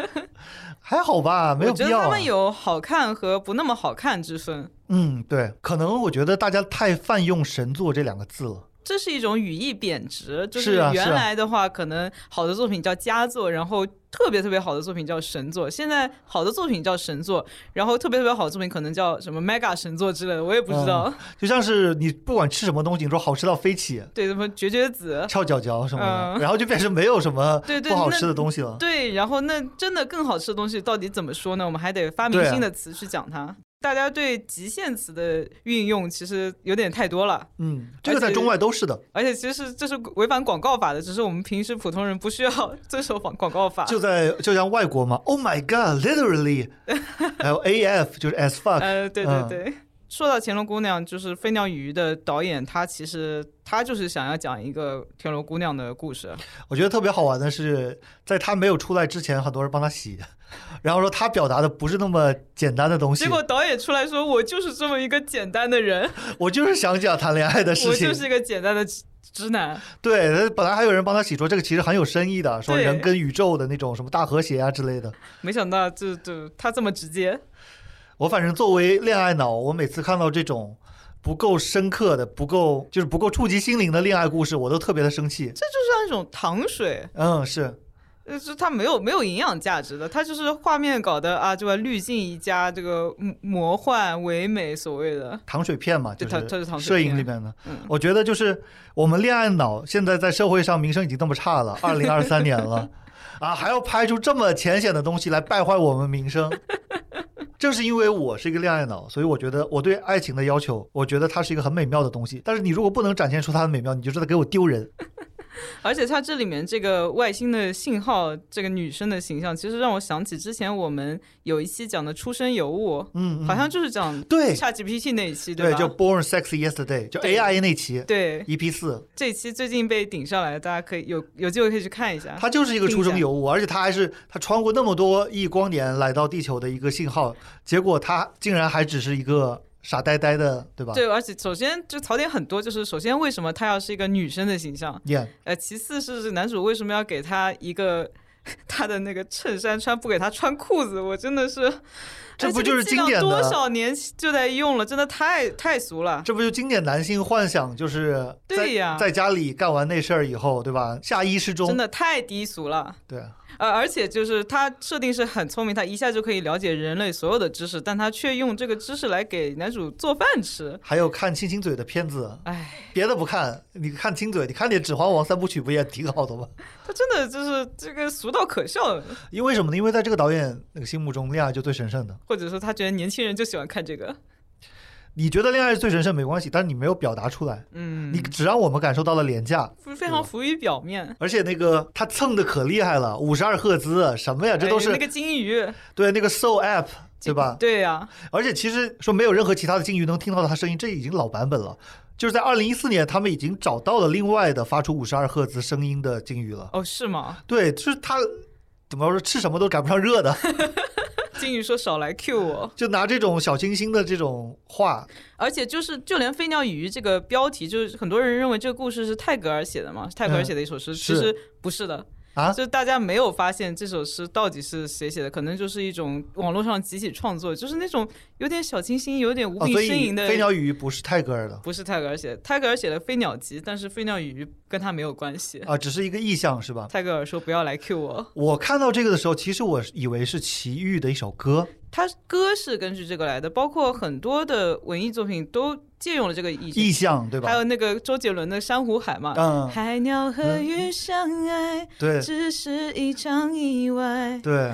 还好吧，没有觉必要、啊。得他们有好看和不那么好看之分，嗯，对，可能我觉得大家太泛用神作这两个字了。这是一种语义贬值。就是原来的话，可能好的作品叫佳作，然后特别特别好的作品叫神作。现在好的作品叫神作，然后特别特别好的作品可能叫什么 mega 神作之类的，我也不知道。就像是你不管吃什么东西，你说好吃到飞起，对，什么绝绝子。翘脚脚什么的，嗯然后就变成没有什么不好吃的东西了。对，然后那真的更好吃的东西到底怎么说呢？我们还得发明新的词去讲它。大家对极限词的运用其实有点太多了。嗯，这个在中外都是的。而且其实这是违反广告法的，只是我们平时普通人不需要 遵守广广告法。就在就像外国嘛，Oh my God，literally，还有 AF 就是 as fuck，呃，对对嗯对。说到《乾隆姑娘》，就是《飞鸟与鱼》的导演，他其实他就是想要讲一个天罗姑娘的故事。我觉得特别好玩的是，在他没有出来之前，很多人帮他洗，然后说他表达的不是那么简单的东西结，果导演出来说：“我就是这么一个简单的人，我就是想讲谈恋爱的事情我就。是一个简单的直直男。对，本来还有人帮他洗说这个其实很有深意的，说人跟宇宙的那种什么大和谐啊之类的。”没想到就就他这么直接。我反正作为恋爱脑，我每次看到这种不够深刻的、不够就是不够触及心灵的恋爱故事，我都特别的生气。这就像一种糖水，嗯，是，就，是它没有没有营养价值的，它就是画面搞的啊，这个滤镜一加，这个魔魔幻唯美，所谓的。糖水片嘛，就对它它是糖水摄影里面的。嗯我觉得就是我们恋爱脑现在在社会上名声已经那么差了，二零二三年了，啊，还要拍出这么浅显的东西来败坏我们名声。正是因为我是一个恋爱脑，所以我觉得我对爱情的要求，我觉得它是一个很美妙的东西。但是你如果不能展现出它的美妙，你就知道给我丢人。而且它这里面这个外星的信号，这个女生的形象，其实让我想起之前我们有一期讲的《出生尤物》，嗯，嗯好像就是讲对 ChatGPT 那一期，对，吧？就 Born Sexy Yesterday，就 AI 那期对 EP 四，这一期最近被顶上来，大家可以有有机会可以去看一下。它就是一个出生尤物，而且它还是它穿过那么多亿光年来到地球的一个信号，结果它竟然还只是一个傻呆呆的，对吧？对，而且首先就槽点很多，就是首先为什么他要是一个女生的形象？，Yeah，呃，其次是男主为什么要给他一个他的那个衬衫穿不给他穿裤子，我真的是，这不哎就是经典的少年就在用了，真的太太俗了。这不就经典男性幻想，就是对呀在家里干完那事儿以后，对吧？下衣失踪真，的太低俗了，对，呃，而且就是他设定是很聪明，他一下就可以了解人类所有的知识，但他却用这个知识来给男主做饭吃。还有看亲亲嘴的片子，哎，别的不看，你看亲嘴，你看点《指环王》三部曲不也挺好的吗？他真的就是这个俗到可笑，因为什么呢？因为在这个导演那个心目中，恋爱就最神圣的。或者说他觉得年轻人就喜欢看这个。你觉得恋爱是最神圣没关系，但是你没有表达出来，嗯，你只让我们感受到了廉价。非非常浮于表面。而且那个他蹭的可厉害了，五十二赫兹什么呀？这都是、哎那个金鱼，对那个 Soul App 对吧？对呀、而且其实说没有任何其他的鲸鱼能听到他声音，这已经老版本了。就是在二零一四年，他们已经找到了另外的发出五十二赫兹声音的鲸鱼了。哦，是吗？对，就是他怎么说，吃什么都赶不上热的，金鱼说少来 Q 我，就拿这种小清新的这种话，而且就是就连飞鸟与鱼这个标题，就是很多人认为这个故事是泰戈尔写的嘛，泰戈尔写的一首诗，其实不是的。啊就大家没有发现这首诗到底是谁写的，可能就是一种网络上集体创作，就是那种有点小清新、有点无哦，病呻吟的。飞鸟与鱼不是泰戈尔的不是泰戈尔写的，泰戈尔写的《飞鸟集》，但是《飞鸟与鱼》跟他没有关系。啊，只是一个意象是吧？泰戈尔说不要来 Q 我，我看到这个的时候，其实我以为是齐豫的一首歌，他歌是根据这个来的，包括很多的文艺作品都借用了这个意意象对吧？还有那个周杰伦的《珊瑚海》嘛，嗯，海鸟和鱼相爱，对只是一场意外。对，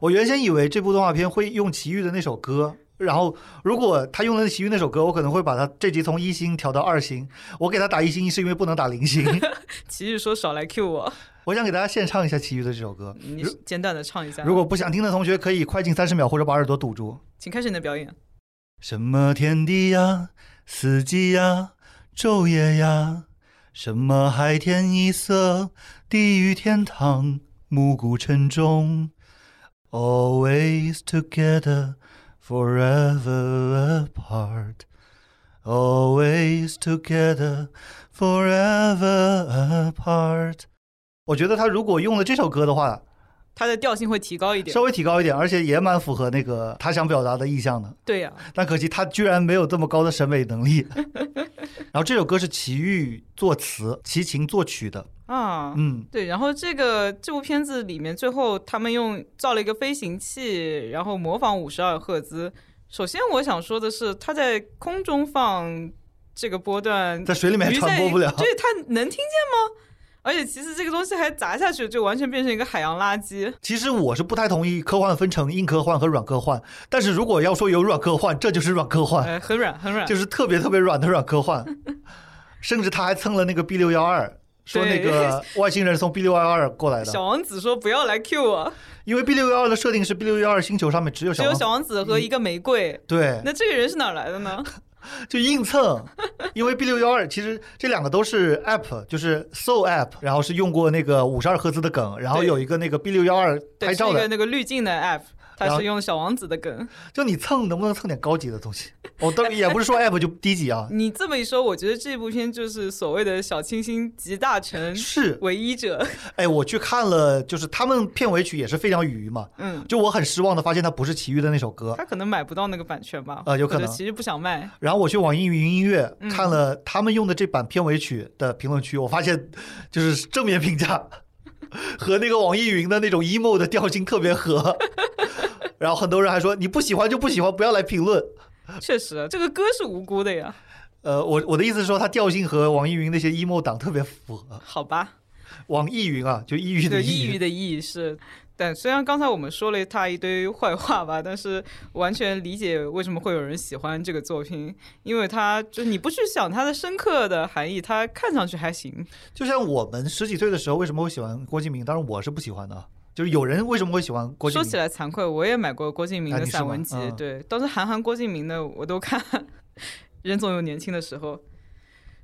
我原先以为这部动画片会用齐豫的那首歌。然后，如果他用了齐豫那首歌，我可能会把他这集从一星调到二星。我给他打一星是因为不能打零星。奇遇说少来 Q 我，我想给大家献唱一下其余的这首歌。你简短的唱一下。如果不想听的同学，可以快进三十秒或者把耳朵堵住。请开始你的表演。什么天地呀，四季呀，昼夜呀，什么海天一色，地狱天堂，暮鼓晨钟，always together, forever apart. Always together, forever apart. 我觉得他如果用了这首歌的话，它的调性会提高一点稍。微提高一点，而且也蛮符合那个他想表达的意向的。对呀、但可惜他居然没有这么高的审美能力。然后这首歌是齐豫作词、齐秦作曲的。啊，嗯，对，然后这个这部片子里面，最后他们用造了一个飞行器，然后模仿五十二赫兹。首先，我想说的是，他在空中放这个波段，在水里面传播不了。对，他能听见吗？而且，其实这个东西还砸下去，就完全变成一个海洋垃圾。其实我是不太同意科幻分成硬科幻和软科幻，但是如果要说有软科幻，这就是软科幻，呃，很软，很软。就是特别特别软的软科幻。甚至他还蹭了那个 B 六幺二，说那个 外星人从 B 六幺二过来的，小王子说不要来 Q 我，因为 B 六幺二的设定是 B 六幺二星球上面只有只有小王子和一个玫瑰。对，那这个人是哪儿来的呢？就硬蹭，因为 B 六幺二其实这两个都是 App，就是 Soul App，然后是用过那个五十二赫兹的梗，然后有一个那个 B 六幺二拍照的，那个滤镜的 app，它然后是用小王子的梗。就你蹭能不能蹭点高级的东西？我当然也不是说 App 就低级啊，你这么一说，我觉得这部片就是所谓的小清新集大成是，唯一者。哎，我去看了，就是他们片尾曲也是非常鱼嘛，嗯，就我很失望的发现它不是齐豫的那首歌，他可能买不到那个版权吧？呃有可能其实不想卖。然后我去网易云音乐嗯看了他们用的这版片尾曲的评论区，我发现就是正面评价和那个网易云的那种 emo 的调性特别合。然后很多人还说你不喜欢就不喜欢，不要来评论。确实，这个歌是无辜的呀。呃，我我的意思是说，它调性和网易云那些 emo 党特别符合。好吧，网易云啊，就抑郁的抑郁的抑是。但虽然刚才我们说了他一堆坏话吧，但是完全理解为什么会有人喜欢这个作品，因为他就你不去想它的深刻的含义，它看上去还行。就像我们十几岁的时候，为什么会喜欢郭敬明？当然我是不喜欢的啊。就是有人为什么会喜欢郭敬说？起来惭愧，我也买过郭敬明的散文集，嗯对，当时韩寒、郭敬明的我都看。人总有年轻的时候。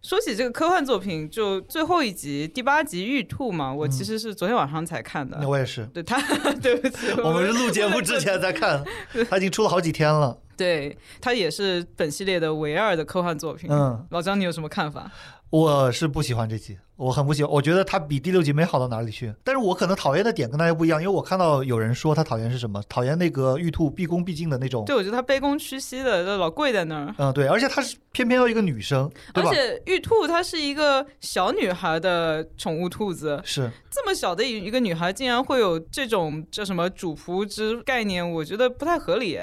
说起这个科幻作品，就最后一集第八集《玉兔》嘛，我其实是昨天晚上才看的。那我也是。对他，对不起，我们是录节目之前在看，他已经出了好几天了。对他也是本系列的唯二的科幻作品。嗯，老张，你有什么看法？我是不喜欢这集，我很不喜欢，我觉得它比第六集没好到哪里去。但是我可能讨厌的点跟大家不一样，因为我看到有人说他讨厌是什么，讨厌那个玉兔毕恭毕敬的那种。对，我觉得他卑躬屈膝的，就老跪在那儿。嗯，对，而且他是偏偏要一个女生？而且玉兔她是一个小女孩的宠物兔子，是，这么小的一一个女孩竟然会有这种叫什么主仆之概念，我觉得不太合理。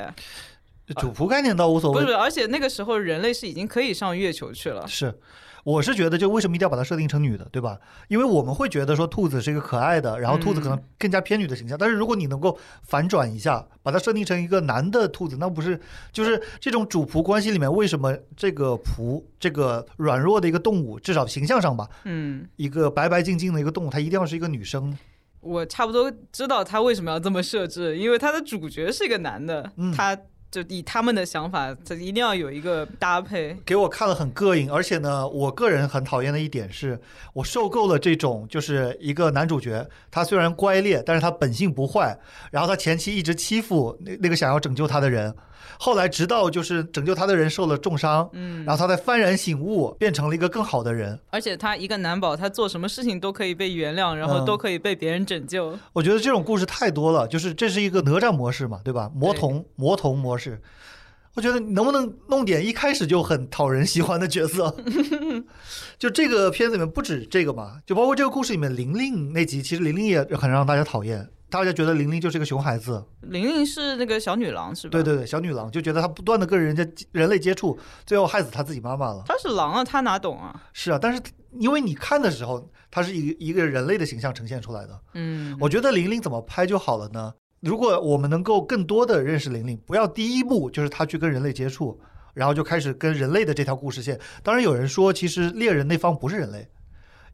主仆概念倒无所谓。不是，而且那个时候人类是已经可以上月球去了。是，我是觉得，就为什么一定要把它设定成女的，对吧？因为我们会觉得说兔子是一个可爱的，然后兔子可能更加偏女的形象。但是如果你能够反转一下，把它设定成一个男的兔子，那不是就是这种主仆关系里面，为什么这个仆这个软弱的一个动物，至少形象上吧，嗯，一个白白净净的一个动物，它一定要是一个女生呢？我差不多知道他为什么要这么设置，因为他的主角是一个男的，嗯他就以他们的想法，这一定要有一个搭配。给我看了很膈应，而且呢，我个人很讨厌的一点是，我受够了这种就是一个男主角，他虽然乖戾，但是他本性不坏，然后他前期一直欺负那那个想要拯救他的人，后来直到就是拯救他的人受了重伤，嗯，然后他才幡然醒悟，变成了一个更好的人。而且他一个男宝，他做什么事情都可以被原谅，然后嗯都可以被别人拯救。我觉得这种故事太多了，就是这是一个哪吒模式嘛，对吧？魔童魔童模式。我觉得你能不能弄点一开始就很讨人喜欢的角色？就这个片子里面不止这个嘛，就包括这个故事里面玲玲那集，其实玲玲也很让大家讨厌，大家觉得玲玲就是一个熊孩子，玲玲是那个小女郎是吧？对对对，小女郎，就觉得她不断的跟人家人类接触，最后害死她自己妈妈了。她是狼啊，她哪懂啊？是啊，但是因为你看的时候，她是一个一个人类的形象呈现出来的，嗯，我觉得玲玲怎么拍就好了呢？如果我们能够更多的认识玲玲，不要第一步就是她去跟人类接触，然后就开始跟人类的这条故事线。当然有人说，其实猎人那方不是人类，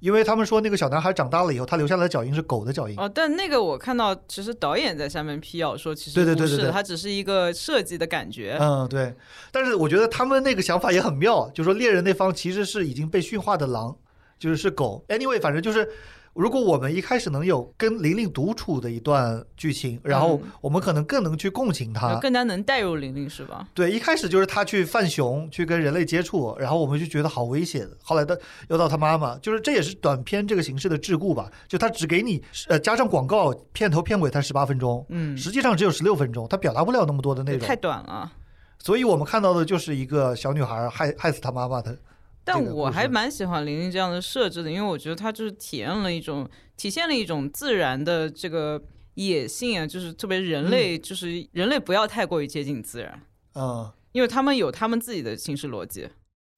因为他们说那个小男孩长大了以后，他留下来的脚印是狗的脚印。哦，但那个我看到，其实导演在下面辟谣说，其实对对对不是对对它只是一个设计的感觉。嗯，对。但是我觉得他们那个想法也很妙，就是说猎人那方其实是已经被驯化的狼，就是是狗。Anyway，反正就是。如果我们一开始能有跟玲玲独处的一段剧情，然后嗯我们可能更能去共情她，更加能带入玲玲是吧？对，一开始就是她去犯熊，去跟人类接触，然后我们就觉得好危险。后来的又到她妈妈，就是这也是短片这个形式的桎梏吧？就他只给你呃加上广告片头片尾才十八分钟，嗯，实际上只有十六分钟，他表达不了那么多的内容太，短了。所以我们看到的就是一个小女孩害害死她妈妈的。但我还蛮喜欢玲玲这样的设置的，因为我觉得它就是体验了一种体现了一种自然的这个野性啊，就是特别人类，就是人类不要太过于接近自然，嗯，因为他们有他们自己的行事逻辑。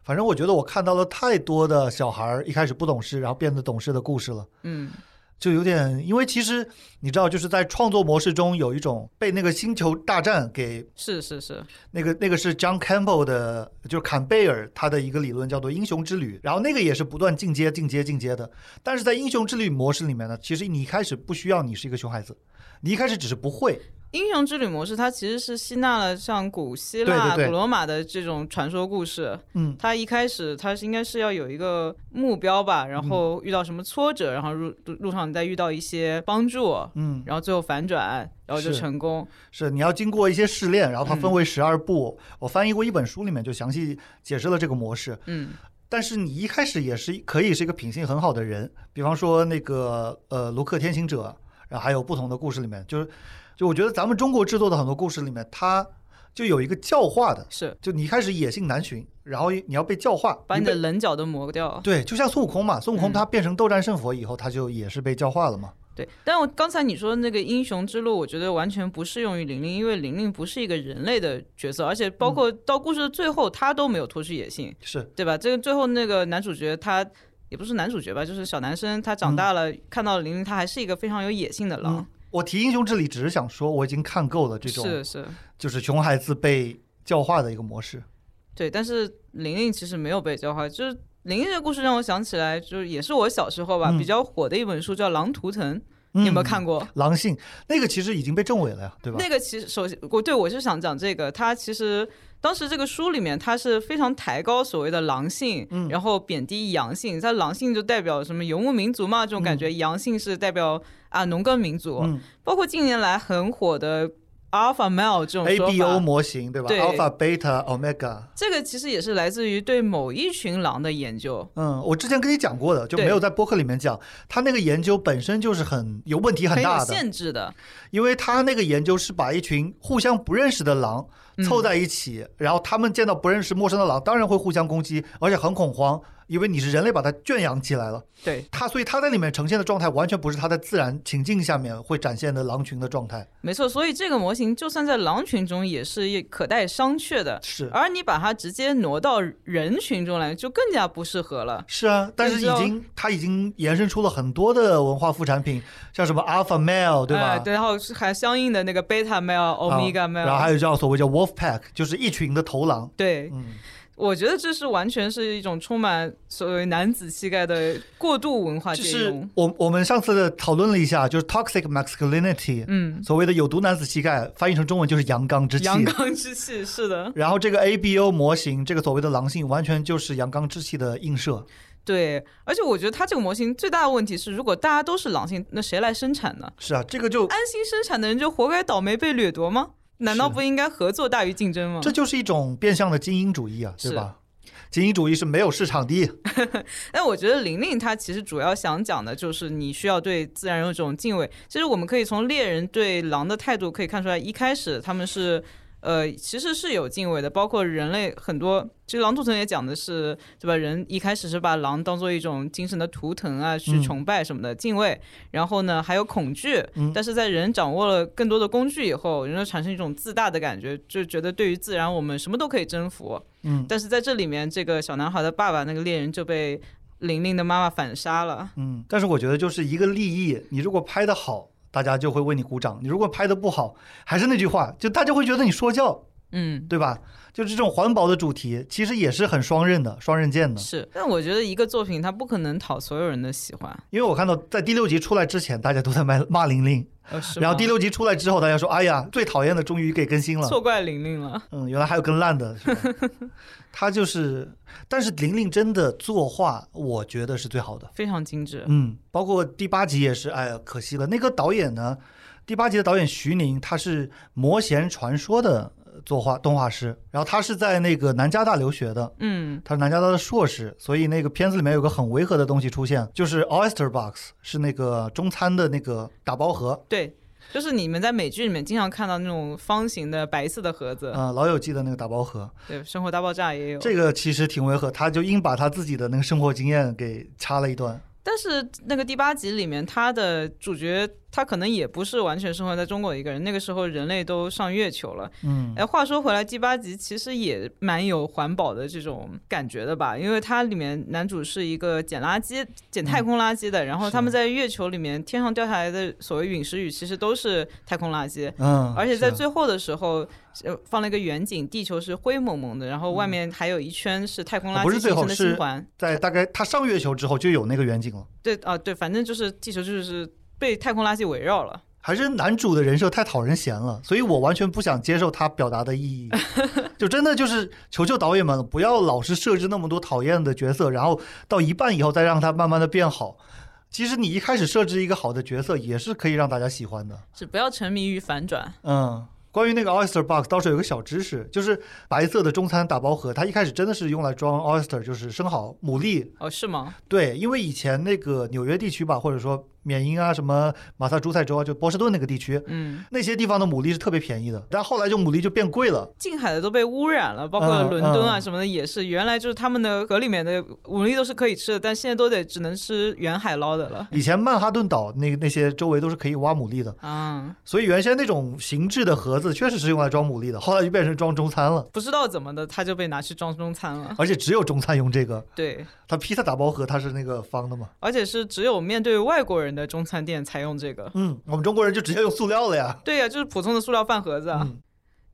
反正我觉得我看到了太多的小孩儿一开始不懂事，然后变得懂事的故事了。嗯，就有点，因为其实你知道，就是在创作模式中有一种被那个星球大战给是是是，那个那个是 John Campbell 的，就是坎贝尔他的一个理论叫做英雄之旅，然后那个也是不断进阶、进阶、进阶的。但是在英雄之旅模式里面呢，其实你一开始不需要你是一个熊孩子，你一开始只是不会，英雄之旅模式它其实是吸纳了像古希腊、对对古罗马的这种传说故事。嗯，它一开始它是应该是要有一个目标吧，然后遇到什么挫折，然后路路路上你再遇到一些帮助，嗯，然后最后反转，然后就成功。是你要经过一些试炼，然后它分为十二步。我翻译过一本书，里面就详细解释了这个模式。嗯但是你一开始也是可以是一个品性很好的人，比方说那个呃卢克天行者，然后还有不同的故事里面，就是就我觉得咱们中国制作的很多故事里面，它就有一个教化的，是就你一开始野性难寻，然后你要被教化，把你的棱角都磨掉。对，就像孙悟空嘛，孙悟空嗯他变成斗战胜佛以后，他就也是被教化了嘛。对，但我刚才你说的那个英雄之路，我觉得完全不适用于玲玲，因为玲玲不是一个人类的角色，而且包括到故事的最后，她都没有脱去野性，是，对吧？这个最后那个男主角他也不是男主角吧，就是小男生，他长大了、看到玲玲，他还是一个非常有野性的狼。嗯，我提英雄之礼只是想说，我已经看够了这种是是，就是熊孩子被教化的一个模式。对，但是玲玲其实没有被教化，就是玲玲这个故事让我想起来，就是也是我小时候吧、嗯比较火的一本书叫《狼图腾》，你有没有嗯看过？狼性那个其实已经被证伪了呀，对吧？那个其实首先我对我是想讲这个，它其实当时这个书里面它是非常抬高所谓的狼性，嗯然后贬低阳性。它狼性就代表什么游牧民族嘛，这种感觉；阳性是代表啊农耕民族。嗯包括近年来很火的 alpha male 这种 ABO。模型对吧对？Alpha、Beta、Omega。这个其实也是来自于对某一群狼的研究。嗯，我之前跟你讲过的，就没有在播客里面讲。他那个研究本身就是很有问题很大的，限制的，因为他那个研究是把一群互相不认识的狼嗯凑在一起，然后他们见到不认识陌生的狼，当然会互相攻击，而且很恐慌，因为你是人类把它圈养起来了。对，它所以它在里面呈现的状态完全不是它在自然情境下面会展现的狼群的状态。没错。所以这个模型就算在狼群中也是可待商榷的，是而你把它直接挪到人群中来，就更加不适合了。是啊，但是已经它已经延伸出了很多的文化副产品，像什么 Alpha Male 对吧？哎对，然后是还相应的那个 beta male、啊 omega male，、然后还有叫所谓叫 Wolf Pack，就是一群的头狼。对，嗯，我觉得这是完全是一种充满所谓男子气概的过度文化借就是用。我我们上次讨论了一下，就是 toxic masculinity，嗯，所谓的有毒男子气概，翻译成中文就是阳刚之气。阳刚之气是的，然后这个 ABO 模型，这个所谓的狼性，完全就是阳刚之气的映射。对。而且我觉得它这个模型最大的问题是，如果大家都是狼性，那谁来生产呢？是啊，这个就安心生产的人就活该倒霉被掠夺吗？难道不应该合作大于竞争吗？这就是一种变相的精英主义啊，对吧？精英主义是没有市场的。但 我觉得玲玲她其实主要想讲的就是你需要对自然有一种敬畏。其实我们可以从猎人对狼的态度可以看出来，一开始他们是。呃，其实是有敬畏的，包括人类很多，其实狼图腾也讲的是，对吧？人一开始是把狼当做一种精神的图腾啊，去嗯崇拜什么的，敬畏。然后呢，还有恐惧。嗯但是在人掌握了更多的工具以后，人就产生一种自大的感觉，就觉得对于自然我们什么都可以征服。嗯但是在这里面，这个小男孩的爸爸那个猎人就被玲玲的妈妈反杀了。嗯，但是我觉得就是一个利益，你如果拍的好，大家就会为你鼓掌；你如果拍的不好，还是那句话，就大家会觉得你说教，嗯，对吧？就是这种环保的主题，其实也是很双刃的、双刃剑的。是。但我觉得一个作品它不可能讨所有人的喜欢。因为我看到在第六集出来之前，大家都在骂骂玲玲，然后第六集出来之后，大家说：“哎呀，最讨厌的终于给更新了。”错怪玲玲了。嗯，原来还有更烂的？他就是，但是玲玲真的作画，我觉得是最好的。非常精致。嗯，包括第八集也是，哎呀，可惜了。那个导演呢，第八集的导演徐宁，他是《魔弦传说》的呃作画动画师，然后他是在那个南加大留学的，嗯，他是南加大的硕士，所以那个片子里面有个很违和的东西出现，就是 oyster box，是那个中餐的那个打包盒。对，就是你们在美剧里面经常看到那种方形的白色的盒子，呃，老友记的那个打包盒，对，《生活大爆炸》也有。这个其实挺违和，他就硬把他自己的那个生活经验给插了一段。但是那个第八集里面，他的主角他可能也不是完全生活在中国的一个人，那个时候人类都上月球了。嗯，哎，话说回来，第八集其实也蛮有环保的这种感觉的吧？因为它里面男主是一个捡垃圾、捡太空垃圾的，然后他们在月球里面天上掉下来的所谓陨石雨，其实都是太空垃圾。嗯，而且在最后的时候，呃，放了一个远景，地球是灰蒙蒙的，然后外面还有一圈是太空垃圾形成的是星环。在大概他上月球之后就有那个远景了。对啊，对，反正就是地球就是被太空垃圾围绕了。还是男主的人设太讨人嫌了，所以我完全不想接受他表达的意义。就真的就是求求导演们不要老是设置那么多讨厌的角色，然后到一半以后再让他慢慢的变好。其实你一开始设置一个好的角色也是可以让大家喜欢的。是不要沉迷于反转。嗯，关于那个 oyster box 倒是有个小知识，就是白色的中餐打包盒，它一开始真的是用来装 oyster，就是生蚝、牡蛎。哦，是吗？对，因为以前那个纽约地区吧，或者说缅因啊、什么马萨诸塞州啊，就波士顿那个地区，嗯，那些地方的牡蛎是特别便宜的，但后来就牡蛎就变贵了。近海的都被污染了，包括嗯伦敦啊嗯什么的也是。原来就是他们的河里面的牡蛎都是可以吃的，但现在都得只能吃远海捞的了。以前曼哈顿岛那那些周围都是可以挖牡蛎的，啊，所以原先那种形制的盒子确实是用来装牡蛎的，后来就变成装中餐了，不知道怎么的，它就被拿去装中餐了。而且只有中餐用这个。对，它披萨打包盒它是那个方的嘛，而且是只有面对外国人的中餐店采用这个。嗯，我们中国人就直接用塑料了呀。对呀、就是普通的塑料饭盒子啊。嗯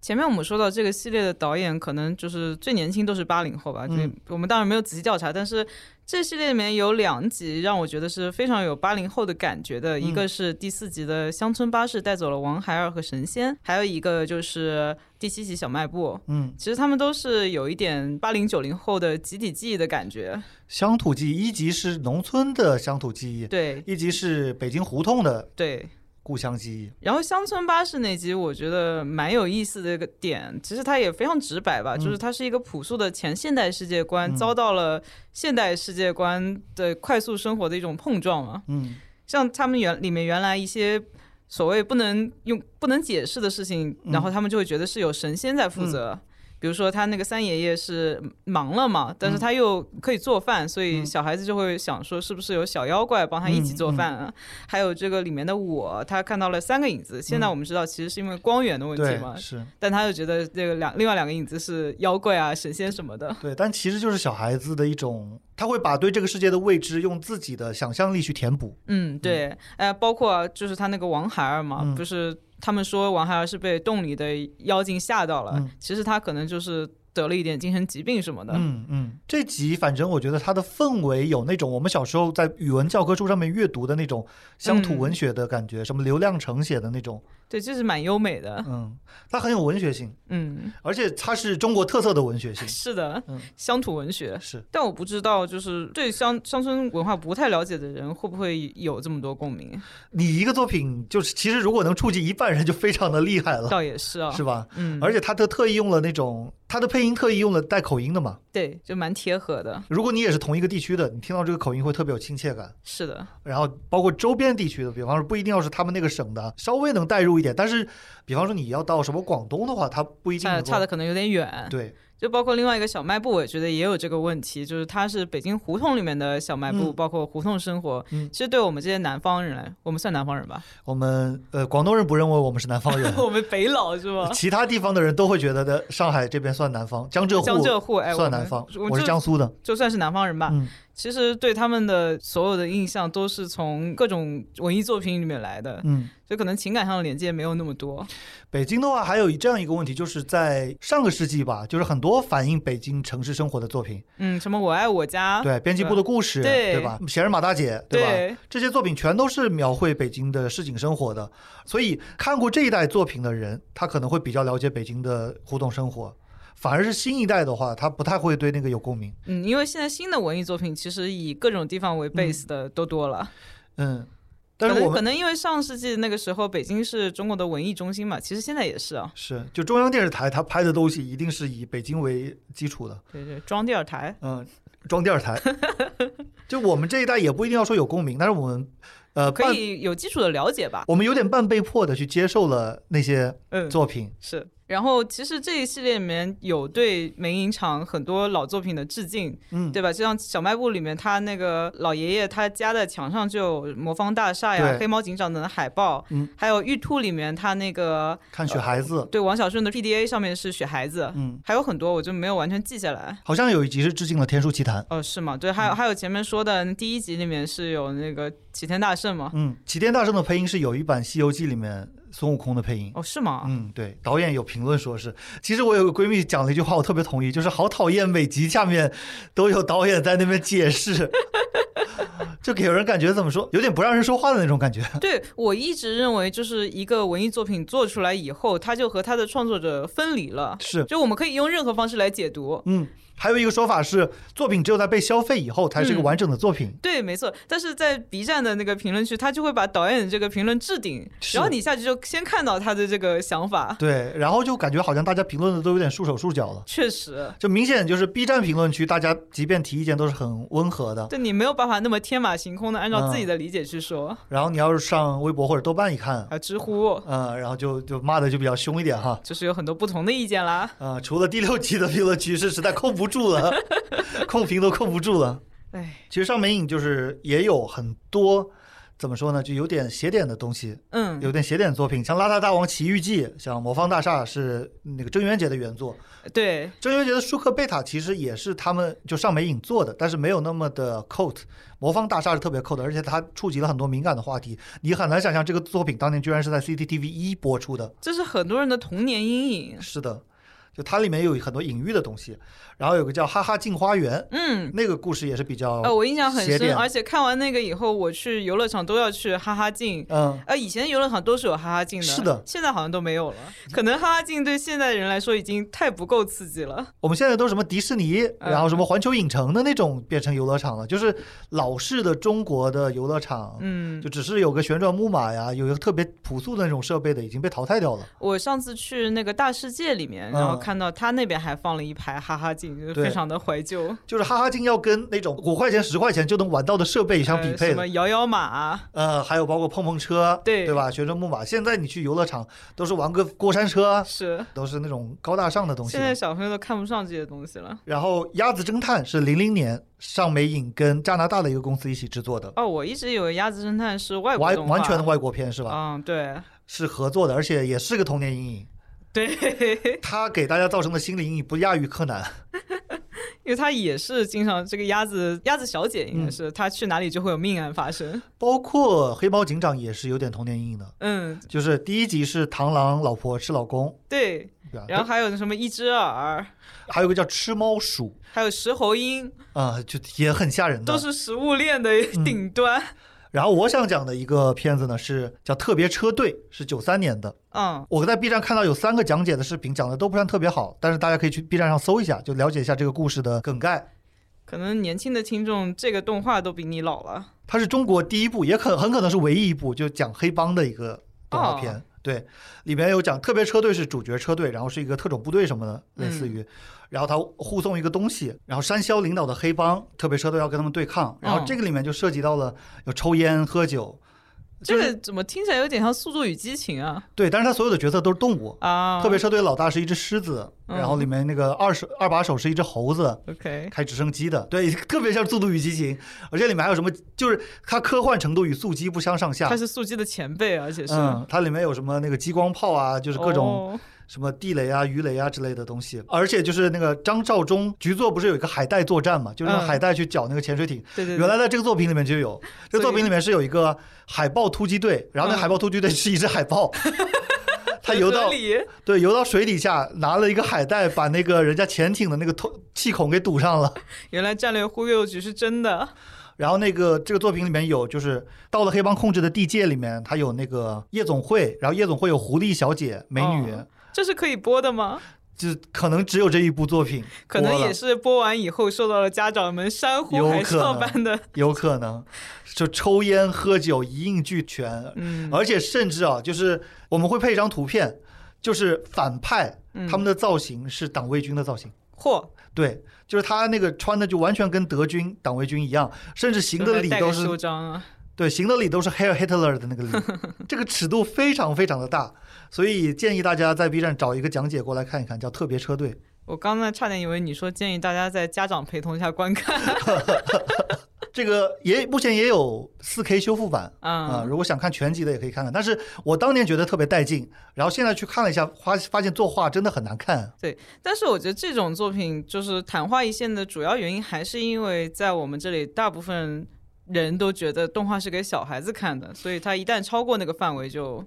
前面我们说到这个系列的导演，可能就是最年轻都是八零后吧。我们当然没有仔细调查，但是这系列里面有两集让我觉得是非常有八零后的感觉的。嗯一个是第四集的乡村巴士带走了王孩儿和神仙，还有一个就是第七集小卖部。嗯，其实他们都是有一点八零九零后的集体记忆的感觉。乡土记忆一集是农村的乡土记忆，对一集是北京胡同的对，故乡记忆。然后乡村巴士那集，我觉得蛮有意思的一个点，其实它也非常直白吧，嗯就是它是一个朴素的前现代世界观，嗯遭到了现代世界观的快速生活的一种碰撞嘛。嗯像他们原里面原来一些所谓不能用不能解释的事情，嗯然后他们就会觉得是有神仙在负责。比如说他那个三爷爷是忙了嘛，但是他又可以做饭，所以嗯小孩子就会想说是不是有小妖怪帮他一起做饭啊？还有这个里面的我，他看到了三个影子。现在我们知道其实是因为光源的问题嘛，是但他又觉得这个两另外两个影子是妖怪啊、神仙什么的。对，但其实就是小孩子的一种，他会把对这个世界的未知用自己的想象力去填补。嗯，对，呃，包括就是他那个王孩儿嘛，嗯不是他们说王孩儿是被洞里的妖精吓到了，嗯。其实他可能就是得了一点精神疾病什么的。嗯嗯，这集反正我觉得它的氛围有那种我们小时候在语文教科书上面阅读的那种乡土嗯。文学的感觉，什么刘亮程写的那种，对，就是蛮优美的。嗯，它很有文学性，嗯，而且它是中国特色的文学性，是的，嗯乡土文学。是。但我不知道，就是对乡乡村文化不太了解的人，会不会有这么多共鸣？你一个作品就是，其实如果能触及一半人，就非常的厉害了，倒也是啊，是吧？嗯，而且他特特意用了那种，他的配音特意用了带口音的嘛。对，就蛮贴合的。如果你也是同一个地区的，你听到这个口音会特别有亲切感。是的，然后包括周边地区的，比方说不一定要是他们那个省的，稍微能带入一点。但是，比方说你要到什么广东的话，它不一定差的可能有点远。对，就包括另外一个小卖部，我觉得也有这个问题，就是它是北京胡同里面的小卖部，嗯包括胡同生活。嗯其实对我们这些南方人来，我们算南方人吧，我们呃广东人不认为我们是南方人，我们北佬是吧？其他地方的人都会觉得的上海这边算南方，江浙沪江浙沪，哎，我算南方，我是我就江苏的。就算是南方人吧。嗯其实对他们的所有的印象都是从各种文艺作品里面来的，嗯。所以可能情感上的连接没有那么多。北京的话，还有这样一个问题，就是在上个世纪吧，就是很多反映北京城市生活的作品，嗯，什么我爱我家，对，编辑部的故事，对吧？闲人马大姐，对吧？对这些作品全都是描绘北京的市井生活的，所以看过这一代作品的人，他可能会比较了解北京的胡同生活。反而是新一代的话，他不太会对那个有共鸣。嗯，因为现在新的文艺作品其实以各种地方为 base 的都多了。嗯，但是可能因为上世纪那个时候北京是中国的文艺中心嘛，其实现在也是啊。是就中央电视台，它拍的东西一定是以北京为基础的。对对，装第二台。嗯，装电视台，就我们这一代也不一定要说有共鸣，但是我们呃可以有基础的了解吧。我们有点半被迫的去接受了那些嗯，作品。是。然后其实这一系列里面有对梅影厂很多老作品的致敬，嗯，对吧？就像小卖部里面，他那个老爷爷他家的墙上就有魔方大厦呀、黑猫警长等的海报，嗯，还有玉兔里面他那个看雪孩子，对王小顺的 PDA 上面是雪孩子，嗯，还有很多我就没有完全记下来。好像有一集是致敬了《天书奇谭》。哦，是吗？对，还有还有前面说的第一集里面是有那个齐天大圣嘛？嗯，齐天大圣的配音是有一版《西游记》里面孙悟空的配音。哦，是吗？嗯，对，导演有评论说是，其实我有个闺蜜讲了一句话，我特别同意，就是好讨厌每集下面都有导演在那边解释，就给人感觉怎么说，有点不让人说话的那种感觉。对我一直认为，就是一个文艺作品做出来以后，它就和它的创作者分离了。是，就我们可以用任何方式来解读，嗯，还有一个说法是，作品只有在被消费以后才是一个嗯完整的作品。对，没错。但是在 B 站的那个评论区，他就会把导演的这个评论置顶，然后你下去就先看到他的这个想法。对，然后就感觉好像大家评论的都有点束手束脚了。确实，就明显就是 B 站评论区，大家即便提意见都是很温和的。对你没有办法那么天马行空的按照自己嗯的理解去说。然后你要是上微博或者豆瓣一看，啊，知乎嗯，然后就就骂的就比较凶一点哈。就是有很多不同的意见啦。啊、除了第六集的评论区是实在控不住了，控屏都控不住了。哎，其实上美影就是也有很多怎么说呢，就有点邪点的东西，嗯，有点邪点的作品，像《邋遢大王奇遇记》，像《魔方大厦》是那个郑渊洁的原作，对，郑渊洁的舒克贝塔其实也是他们就上美影做的，但是没有那么的 cult。魔方大厦是特别 cult 的，而且它触及了很多敏感的话题，你很难想象这个作品当年居然是在 CCTV 一播出的。这是很多人的童年阴影。是的，就它里面有很多隐喻的东西。然后有个叫《哈哈镜花园》，嗯，那个故事也是比较呃，我印象很深，而且看完那个以后，我去游乐场都要去哈哈镜。嗯，呃，以前游乐场都是有哈哈镜的，是的现在好像都没有了。可能哈哈镜对现在人来说已经太不够刺激了。我们现在都什么迪士尼，嗯然后什么环球影城的那种变成游乐场了，就是老式的中国的游乐场，嗯就，只是有个旋转木马呀，有一个特别朴素的那种设备的，已经被淘汰掉了。我上次去那个大世界里面，然后嗯看到他那边还放了一排哈哈镜，非常的怀旧。就是哈哈镜要跟那种五块钱、十块钱就能玩到的设备相匹呃配的，什么摇摇马啊，呃，还有包括碰碰车，对对吧？旋转木马，现在你去游乐场都是玩个过山车，是都是那种高大上的东西。现在小朋友都看不上这些东西了。然后《鸭子侦探》是零零年上美影跟加拿大的一个公司一起制作的，哦，我一直以为《鸭子侦探》是外国完完全的外国片是吧？嗯，对是合作的，而且也是个童年阴影。对，他给大家造成的心理阴影不亚于柯南。因为他也是经常这个鸭子鸭子小姐，应该嗯是她去哪里就会有命案发生。包括黑猫警长也是有点童年阴影的，嗯，就是第一集是螳螂老婆吃老公，对。对？然后还有什么一只耳，还有个叫吃猫鼠，还有石猴鹰，啊、就也很吓人的。都是食物链的嗯顶端。然后我想讲的一个片子呢是叫《特别车队》，是九三年的。嗯，我在 B 站看到有三个讲解的视频，讲的都不算特别好，但是大家可以去 B 站上搜一下，就了解一下这个故事的梗概。可能年轻的听众这个动画都比你老了。它是中国第一部，也可很可能是唯一一部就讲黑帮的一个动画片。哦对，里面有讲特别车队是主角车队，然后是一个特种部队什么的，类似于，然后他护送一个东西，然后山魈领导的黑帮特别车队要跟他们对抗，然后这个里面就涉及到了有抽烟喝酒，这就是个怎么听起来有点像《速度与激情》啊？对，但是他所有的角色都是动物。啊，特别车队老大是一只狮子，嗯然后里面那个二手二把手是一只猴子，OK，开直升机的，对，特别像《速度与激情》，而且里面还有什么，就是它科幻程度与速激不相上下它。是速激的前辈，而且是嗯，它里面有什么那个激光炮啊，就是各种哦什么地雷啊、鱼雷啊之类的东西，而且就是那个张召忠局座不是有一个海带作战嘛，就是用嗯。海带去搅那个潜水艇。对对对，原来在这个作品里面就有，这个作品里面是有一个海豹突击队，然后那嗯。海豹突击队是一只海豹，它游到对游到水底下，拿了一个海带把那个人家潜艇的那个通气孔给堵上了。原来战略忽悠局是真的。然后那个这个作品里面有，就是到了黑帮控制的地界里面，它有那个夜总会，然后夜总会有狐狸小姐、美女，哦这是可以播的吗？就可能只有这一部作品，可能也是播完以后受到了家长们山呼海啸般的，有可能，就抽烟喝酒一应俱全，嗯，而且甚至啊，就是我们会配一张图片，就是反派嗯。他们的造型是党卫军的造型。嚯，对，就是他那个穿的就完全跟德军党卫军一样，甚至行的礼都是对，行的礼都是 Hair Hitler 的那个礼，这个尺度非常非常的大，所以建议大家在 B 站找一个讲解过来看一看，叫特别车队。我刚才差点以为你说建议大家在家长陪同下观看，这个也目前也有 4K 修复版啊、嗯，如果想看全集的也可以看看。但是我当年觉得特别带劲，然后现在去看了一下，发发现作画真的很难看。对但是我觉得这种作品就是昙花一现的主要原因，还是因为在我们这里大部分人都觉得动画是给小孩子看的，所以它一旦超过那个范围就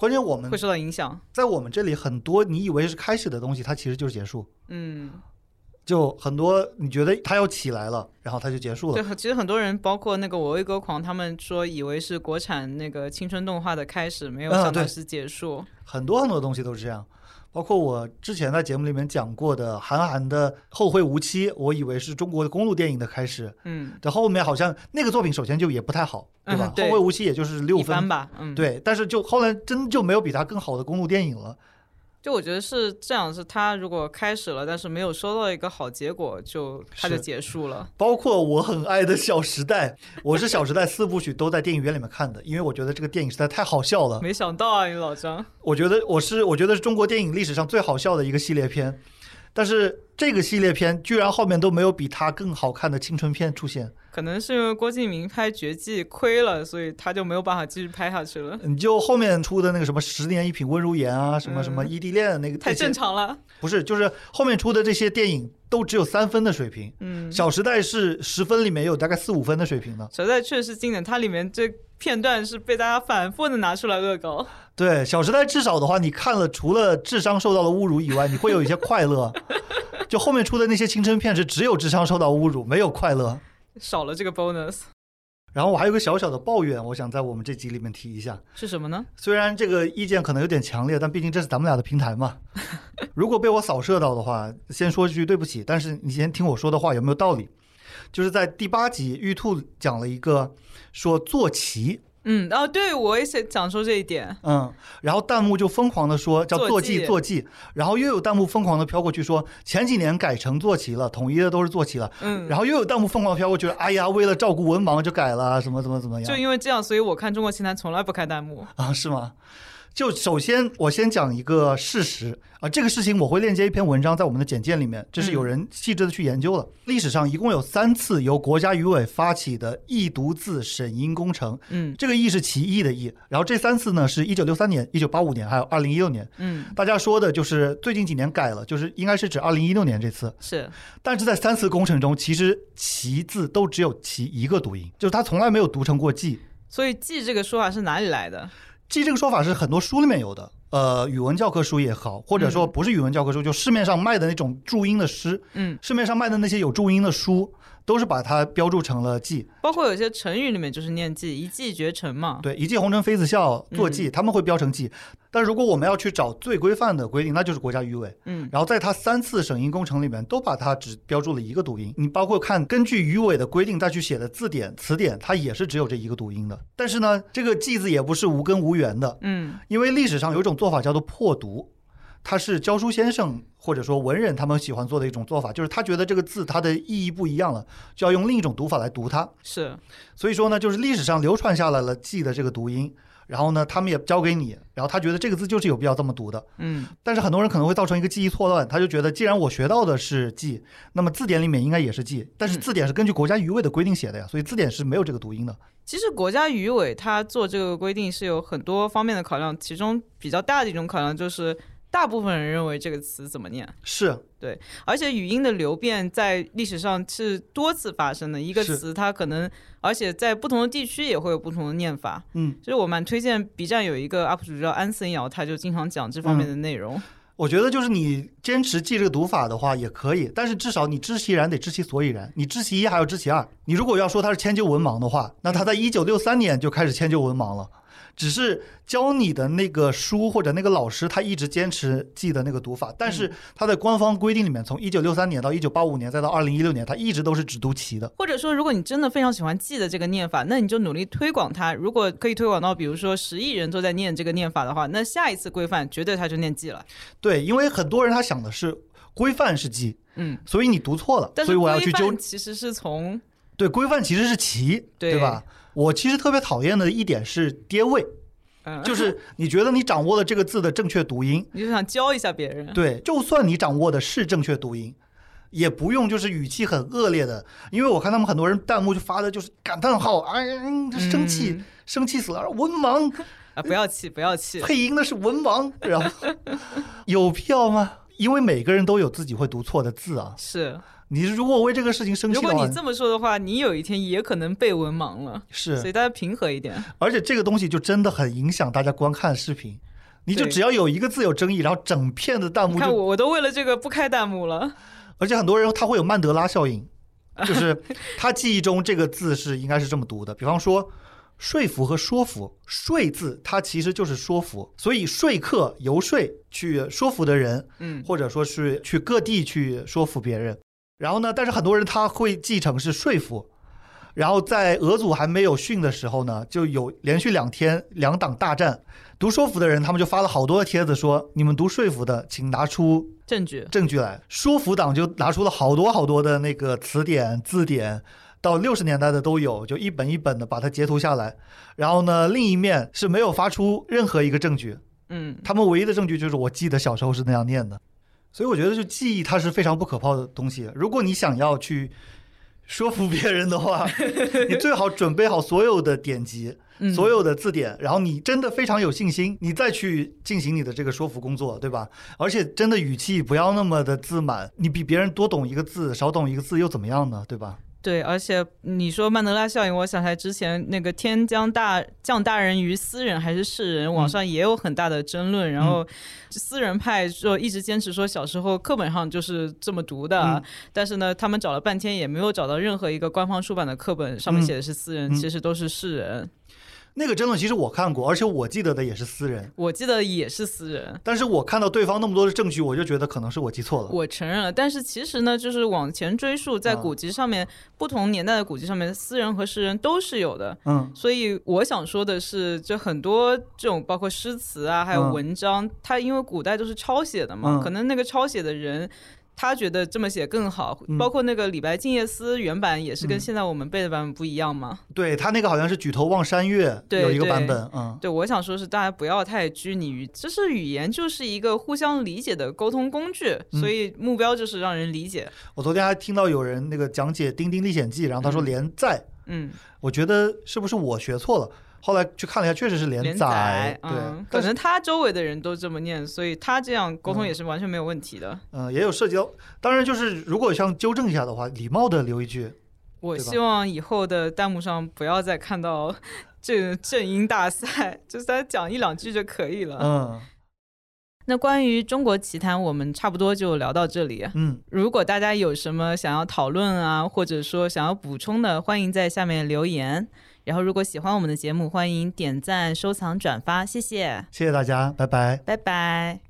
关键我们会受到影响。在我们这里很多你以为是开始的东西，它其实就是结束。嗯，就很多你觉得它要起来了，然后它就结束了。对，其实很多人，包括那个我为歌狂，他们说以为是国产那个青春动画的开始，没有想到是结束。很多很多东西都是这样，包括我之前在节目里面讲过的韩寒的《后会无期》，我以为是中国的公路电影的开始，嗯，这后面好像那个作品首先就也不太好，对吧？嗯对后会无期》也就是六分，吧，嗯，。对，但是就后来真就没有比它更好的公路电影了。就我觉得是这样，是他如果开始了，但是没有收到一个好结果，就他就结束了。包括我很爱的《小时代》，我是《小时代》四部曲都在电影院里面看的，因为我觉得这个电影实在太好笑了。没想到啊，你老张，我觉得我是我觉得是中国电影历史上最好笑的一个系列片。但是这个系列片居然后面都没有比它更好看的青春片出现。可能是因为郭敬明拍《绝技》亏了，所以他就没有办法继续拍下去了。你就后面出的那个什么《十年一品温如言》啊，什么什么异地恋那个，太正常了。不是，就是后面出的这些电影都只有三分的水平。嗯，《小时代》是十分里面有大概四五分的水平的。《小时代》确实经典，它里面这片段是被大家反复的拿出来恶搞。对，《小时代》至少的话，你看了除了智商受到了侮辱以外，你会有一些快乐。就后面出的那些青春片是只有智商受到侮辱，没有快乐。少了这个 bonus，然后我还有个小小的抱怨，我想在我们这集里面提一下，是什么呢？虽然这个意见可能有点强烈，但毕竟这是咱们俩的平台嘛。如果被我扫射到的话，先说一句对不起。但是你先听我说的话有没有道理？就是在第八集，玉兔讲了一个说坐骑。嗯，哦，对，我也想想说这一点。嗯，然后弹幕就疯狂的说叫坐骑坐骑，然后又有弹幕疯狂的飘过去说前几年改成坐骑了，统一的都是坐骑了。嗯，然后又有弹幕疯狂飘过去，哎呀，为了照顾文盲就改了，什么怎么怎么样？就因为这样，所以我看中国奇谭从来不开弹幕啊，是吗？就首先，我先讲一个事实啊，这个事情我会链接一篇文章在我们的简介里面，这是有人细致的去研究了。历史上一共有三次由国家语委发起的易读字审音工程，嗯，这个易是其异的易，然后这三次呢是一九六三年、一九八五年还有二零一六年，嗯，大家说的就是最近几年改了，就是应该是指二零一六年这次。是，但是在三次工程中，其实其字都只有其一个读音，就是它从来没有读成过记，所以记这个说法是哪里来的？记这个说法是很多书里面有的，呃，语文教科书也好，或者说不是语文教科书，就市面上卖的那种注音的诗，嗯，市面上卖的那些有注音的书。都是把它标注成了记，包括有些成语里面就是念记，一骑绝尘嘛。对，一骑红尘妃子笑，坐骑他们会标成记。但如果我们要去找最规范的规定，那就是国家语委。嗯，然后在它三次审音工程里面，都把它只标注了一个读音。你包括看根据语委的规定再去写的字典词典，它也是只有这一个读音的。但是呢，这个记字也不是无根无源的。嗯，因为历史上有一种做法叫做破读。他是教书先生或者说文人，他们喜欢做的一种做法，就是他觉得这个字它的意义不一样了，就要用另一种读法来读它。是，所以说呢，就是历史上流传下来了“记”的这个读音，然后呢，他们也教给你，然后他觉得这个字就是有必要这么读的。嗯。但是很多人可能会造成一个记忆错乱，他就觉得既然我学到的是“记”，那么字典里面应该也是“记”，但是字典是根据国家语委的规定写的呀，所以字典是没有这个读音的。其实国家语委他做这个规定是有很多方面的考量，其中比较大的一种考量就是。大部分人认为这个词怎么念？是对，而且语音的流变在历史上是多次发生的。一个词它可能，而且在不同的地区也会有不同的念法。嗯，就是我蛮推荐 B 站有一个 UP 主叫安森瑶，他就经常讲这方面的内容。我觉得就是你坚持记这个读法的话也可以，但是至少你知其然得知其所以然，你知其一还要知其二。你如果要说他是迁就文盲的话，那他在一九六三年就开始迁就文盲了。只是教你的那个书或者那个老师，他一直坚持记的那个读法，但是他在官方规定里面，从一九六三年到一九八五年，再到二零一六年，他一直都是只读齐的。或者说，如果你真的非常喜欢记的这个念法，那你就努力推广它。如果可以推广到，比如说十亿人都在念这个念法的话，那下一次规范绝对他就念记了。对，因为很多人他想的是规范是记，嗯，所以你读错了，所以我要去纠。其实是从对规范其实是齐，对吧？我其实特别讨厌的一点是跌位。就是你觉得你掌握了这个字的正确读音，你就想教一下别人。对，就算你掌握的是正确读音，也不用就是语气很恶劣的，因为我看他们很多人弹幕就发的就是感叹号，哎，生气，生气死了，文盲 啊，不要气，不要气，配音的是文盲，然后 有必要吗？因为每个人都有自己会读错的字啊。是。你如果为这个事情生气，如果你这么说的话，你有一天也可能被文盲了。是，所以大家平和一点。而且这个东西就真的很影响大家观看视频。你就只要有一个字有争议，然后整片的弹幕看我，我都为了这个不开弹幕了。而且很多人他会有曼德拉效应，就是他记忆中这个字是应该是这么读的。比方说说服和说服，说字它其实就是说服，所以说客游说去说服的人，嗯，或者说是去各地去说服别人。然后呢？但是很多人他会继承是说服，然后在俄组还没有训的时候呢，就有连续两天两党大战，读说服的人他们就发了好多的帖子说：“你们读说服的，请拿出证据证据来。”说服党就拿出了好多好多的那个词典字典，到六十年代的都有，就一本一本的把它截图下来。然后呢，另一面是没有发出任何一个证据。嗯，他们唯一的证据就是我记得小时候是那样念的。所以我觉得，就记忆它是非常不可靠的东西。如果你想要去说服别人的话，你最好准备好所有的典籍、嗯所有的字典，然后你真的非常有信心，你再去进行你的这个说服工作，对吧？而且真的语气不要那么的自满，你比别人多懂一个字，少懂一个字又怎么样呢？对吧？对，而且你说曼德拉效应，我想起来之前那个天将大降大人于斯人还是世人，网上也有很大的争论。然后私人派说一直坚持说小时候课本上就是这么读的，嗯。但是呢，他们找了半天也没有找到任何一个官方出版的课本上面嗯。写的是私人，嗯。其实都是世人。那个争论其实我看过，而且我记得的也是私人，我记得也是私人。但是我看到对方那么多的证据，我就觉得可能是我记错了。我承认了，但是其实呢，就是往前追溯，在啊古籍上面，不同年代的古籍上面，私人和诗人都是有的。嗯所以我想说的是，就很多这种包括诗词啊，还有嗯文章，它因为古代都是抄写的嘛，嗯可能那个抄写的人。他觉得这么写更好，嗯。包括那个李白《静夜思》原版也是跟嗯。现在我们背的版本不一样嘛。对他那个好像是举头望山月对有一个版本，嗯。对，我想说是大家不要太拘泥于，就是语言就是一个互相理解的沟通工具，嗯。所以目标就是让人理解。我昨天还听到有人那个讲解《丁丁历险记》，然后他说嗯。连载，嗯，我觉得是不是我学错了？后来去看了一下，确实是连连载嗯，可能他周围的人都这么念，所以他这样沟通嗯也是完全没有问题的。嗯、也有涉及到，当然就是如果想纠正一下的话，礼貌的留一句，我希望以后的弹幕上不要再看到这个正音大赛，就是他讲一两句就可以了。嗯那关于中国奇谭，我们差不多就聊到这里。嗯，如果大家有什么想要讨论啊，或者说想要补充的，欢迎在下面留言。然后如果喜欢我们的节目欢迎点赞收藏转发谢谢。谢谢大家拜拜。拜拜。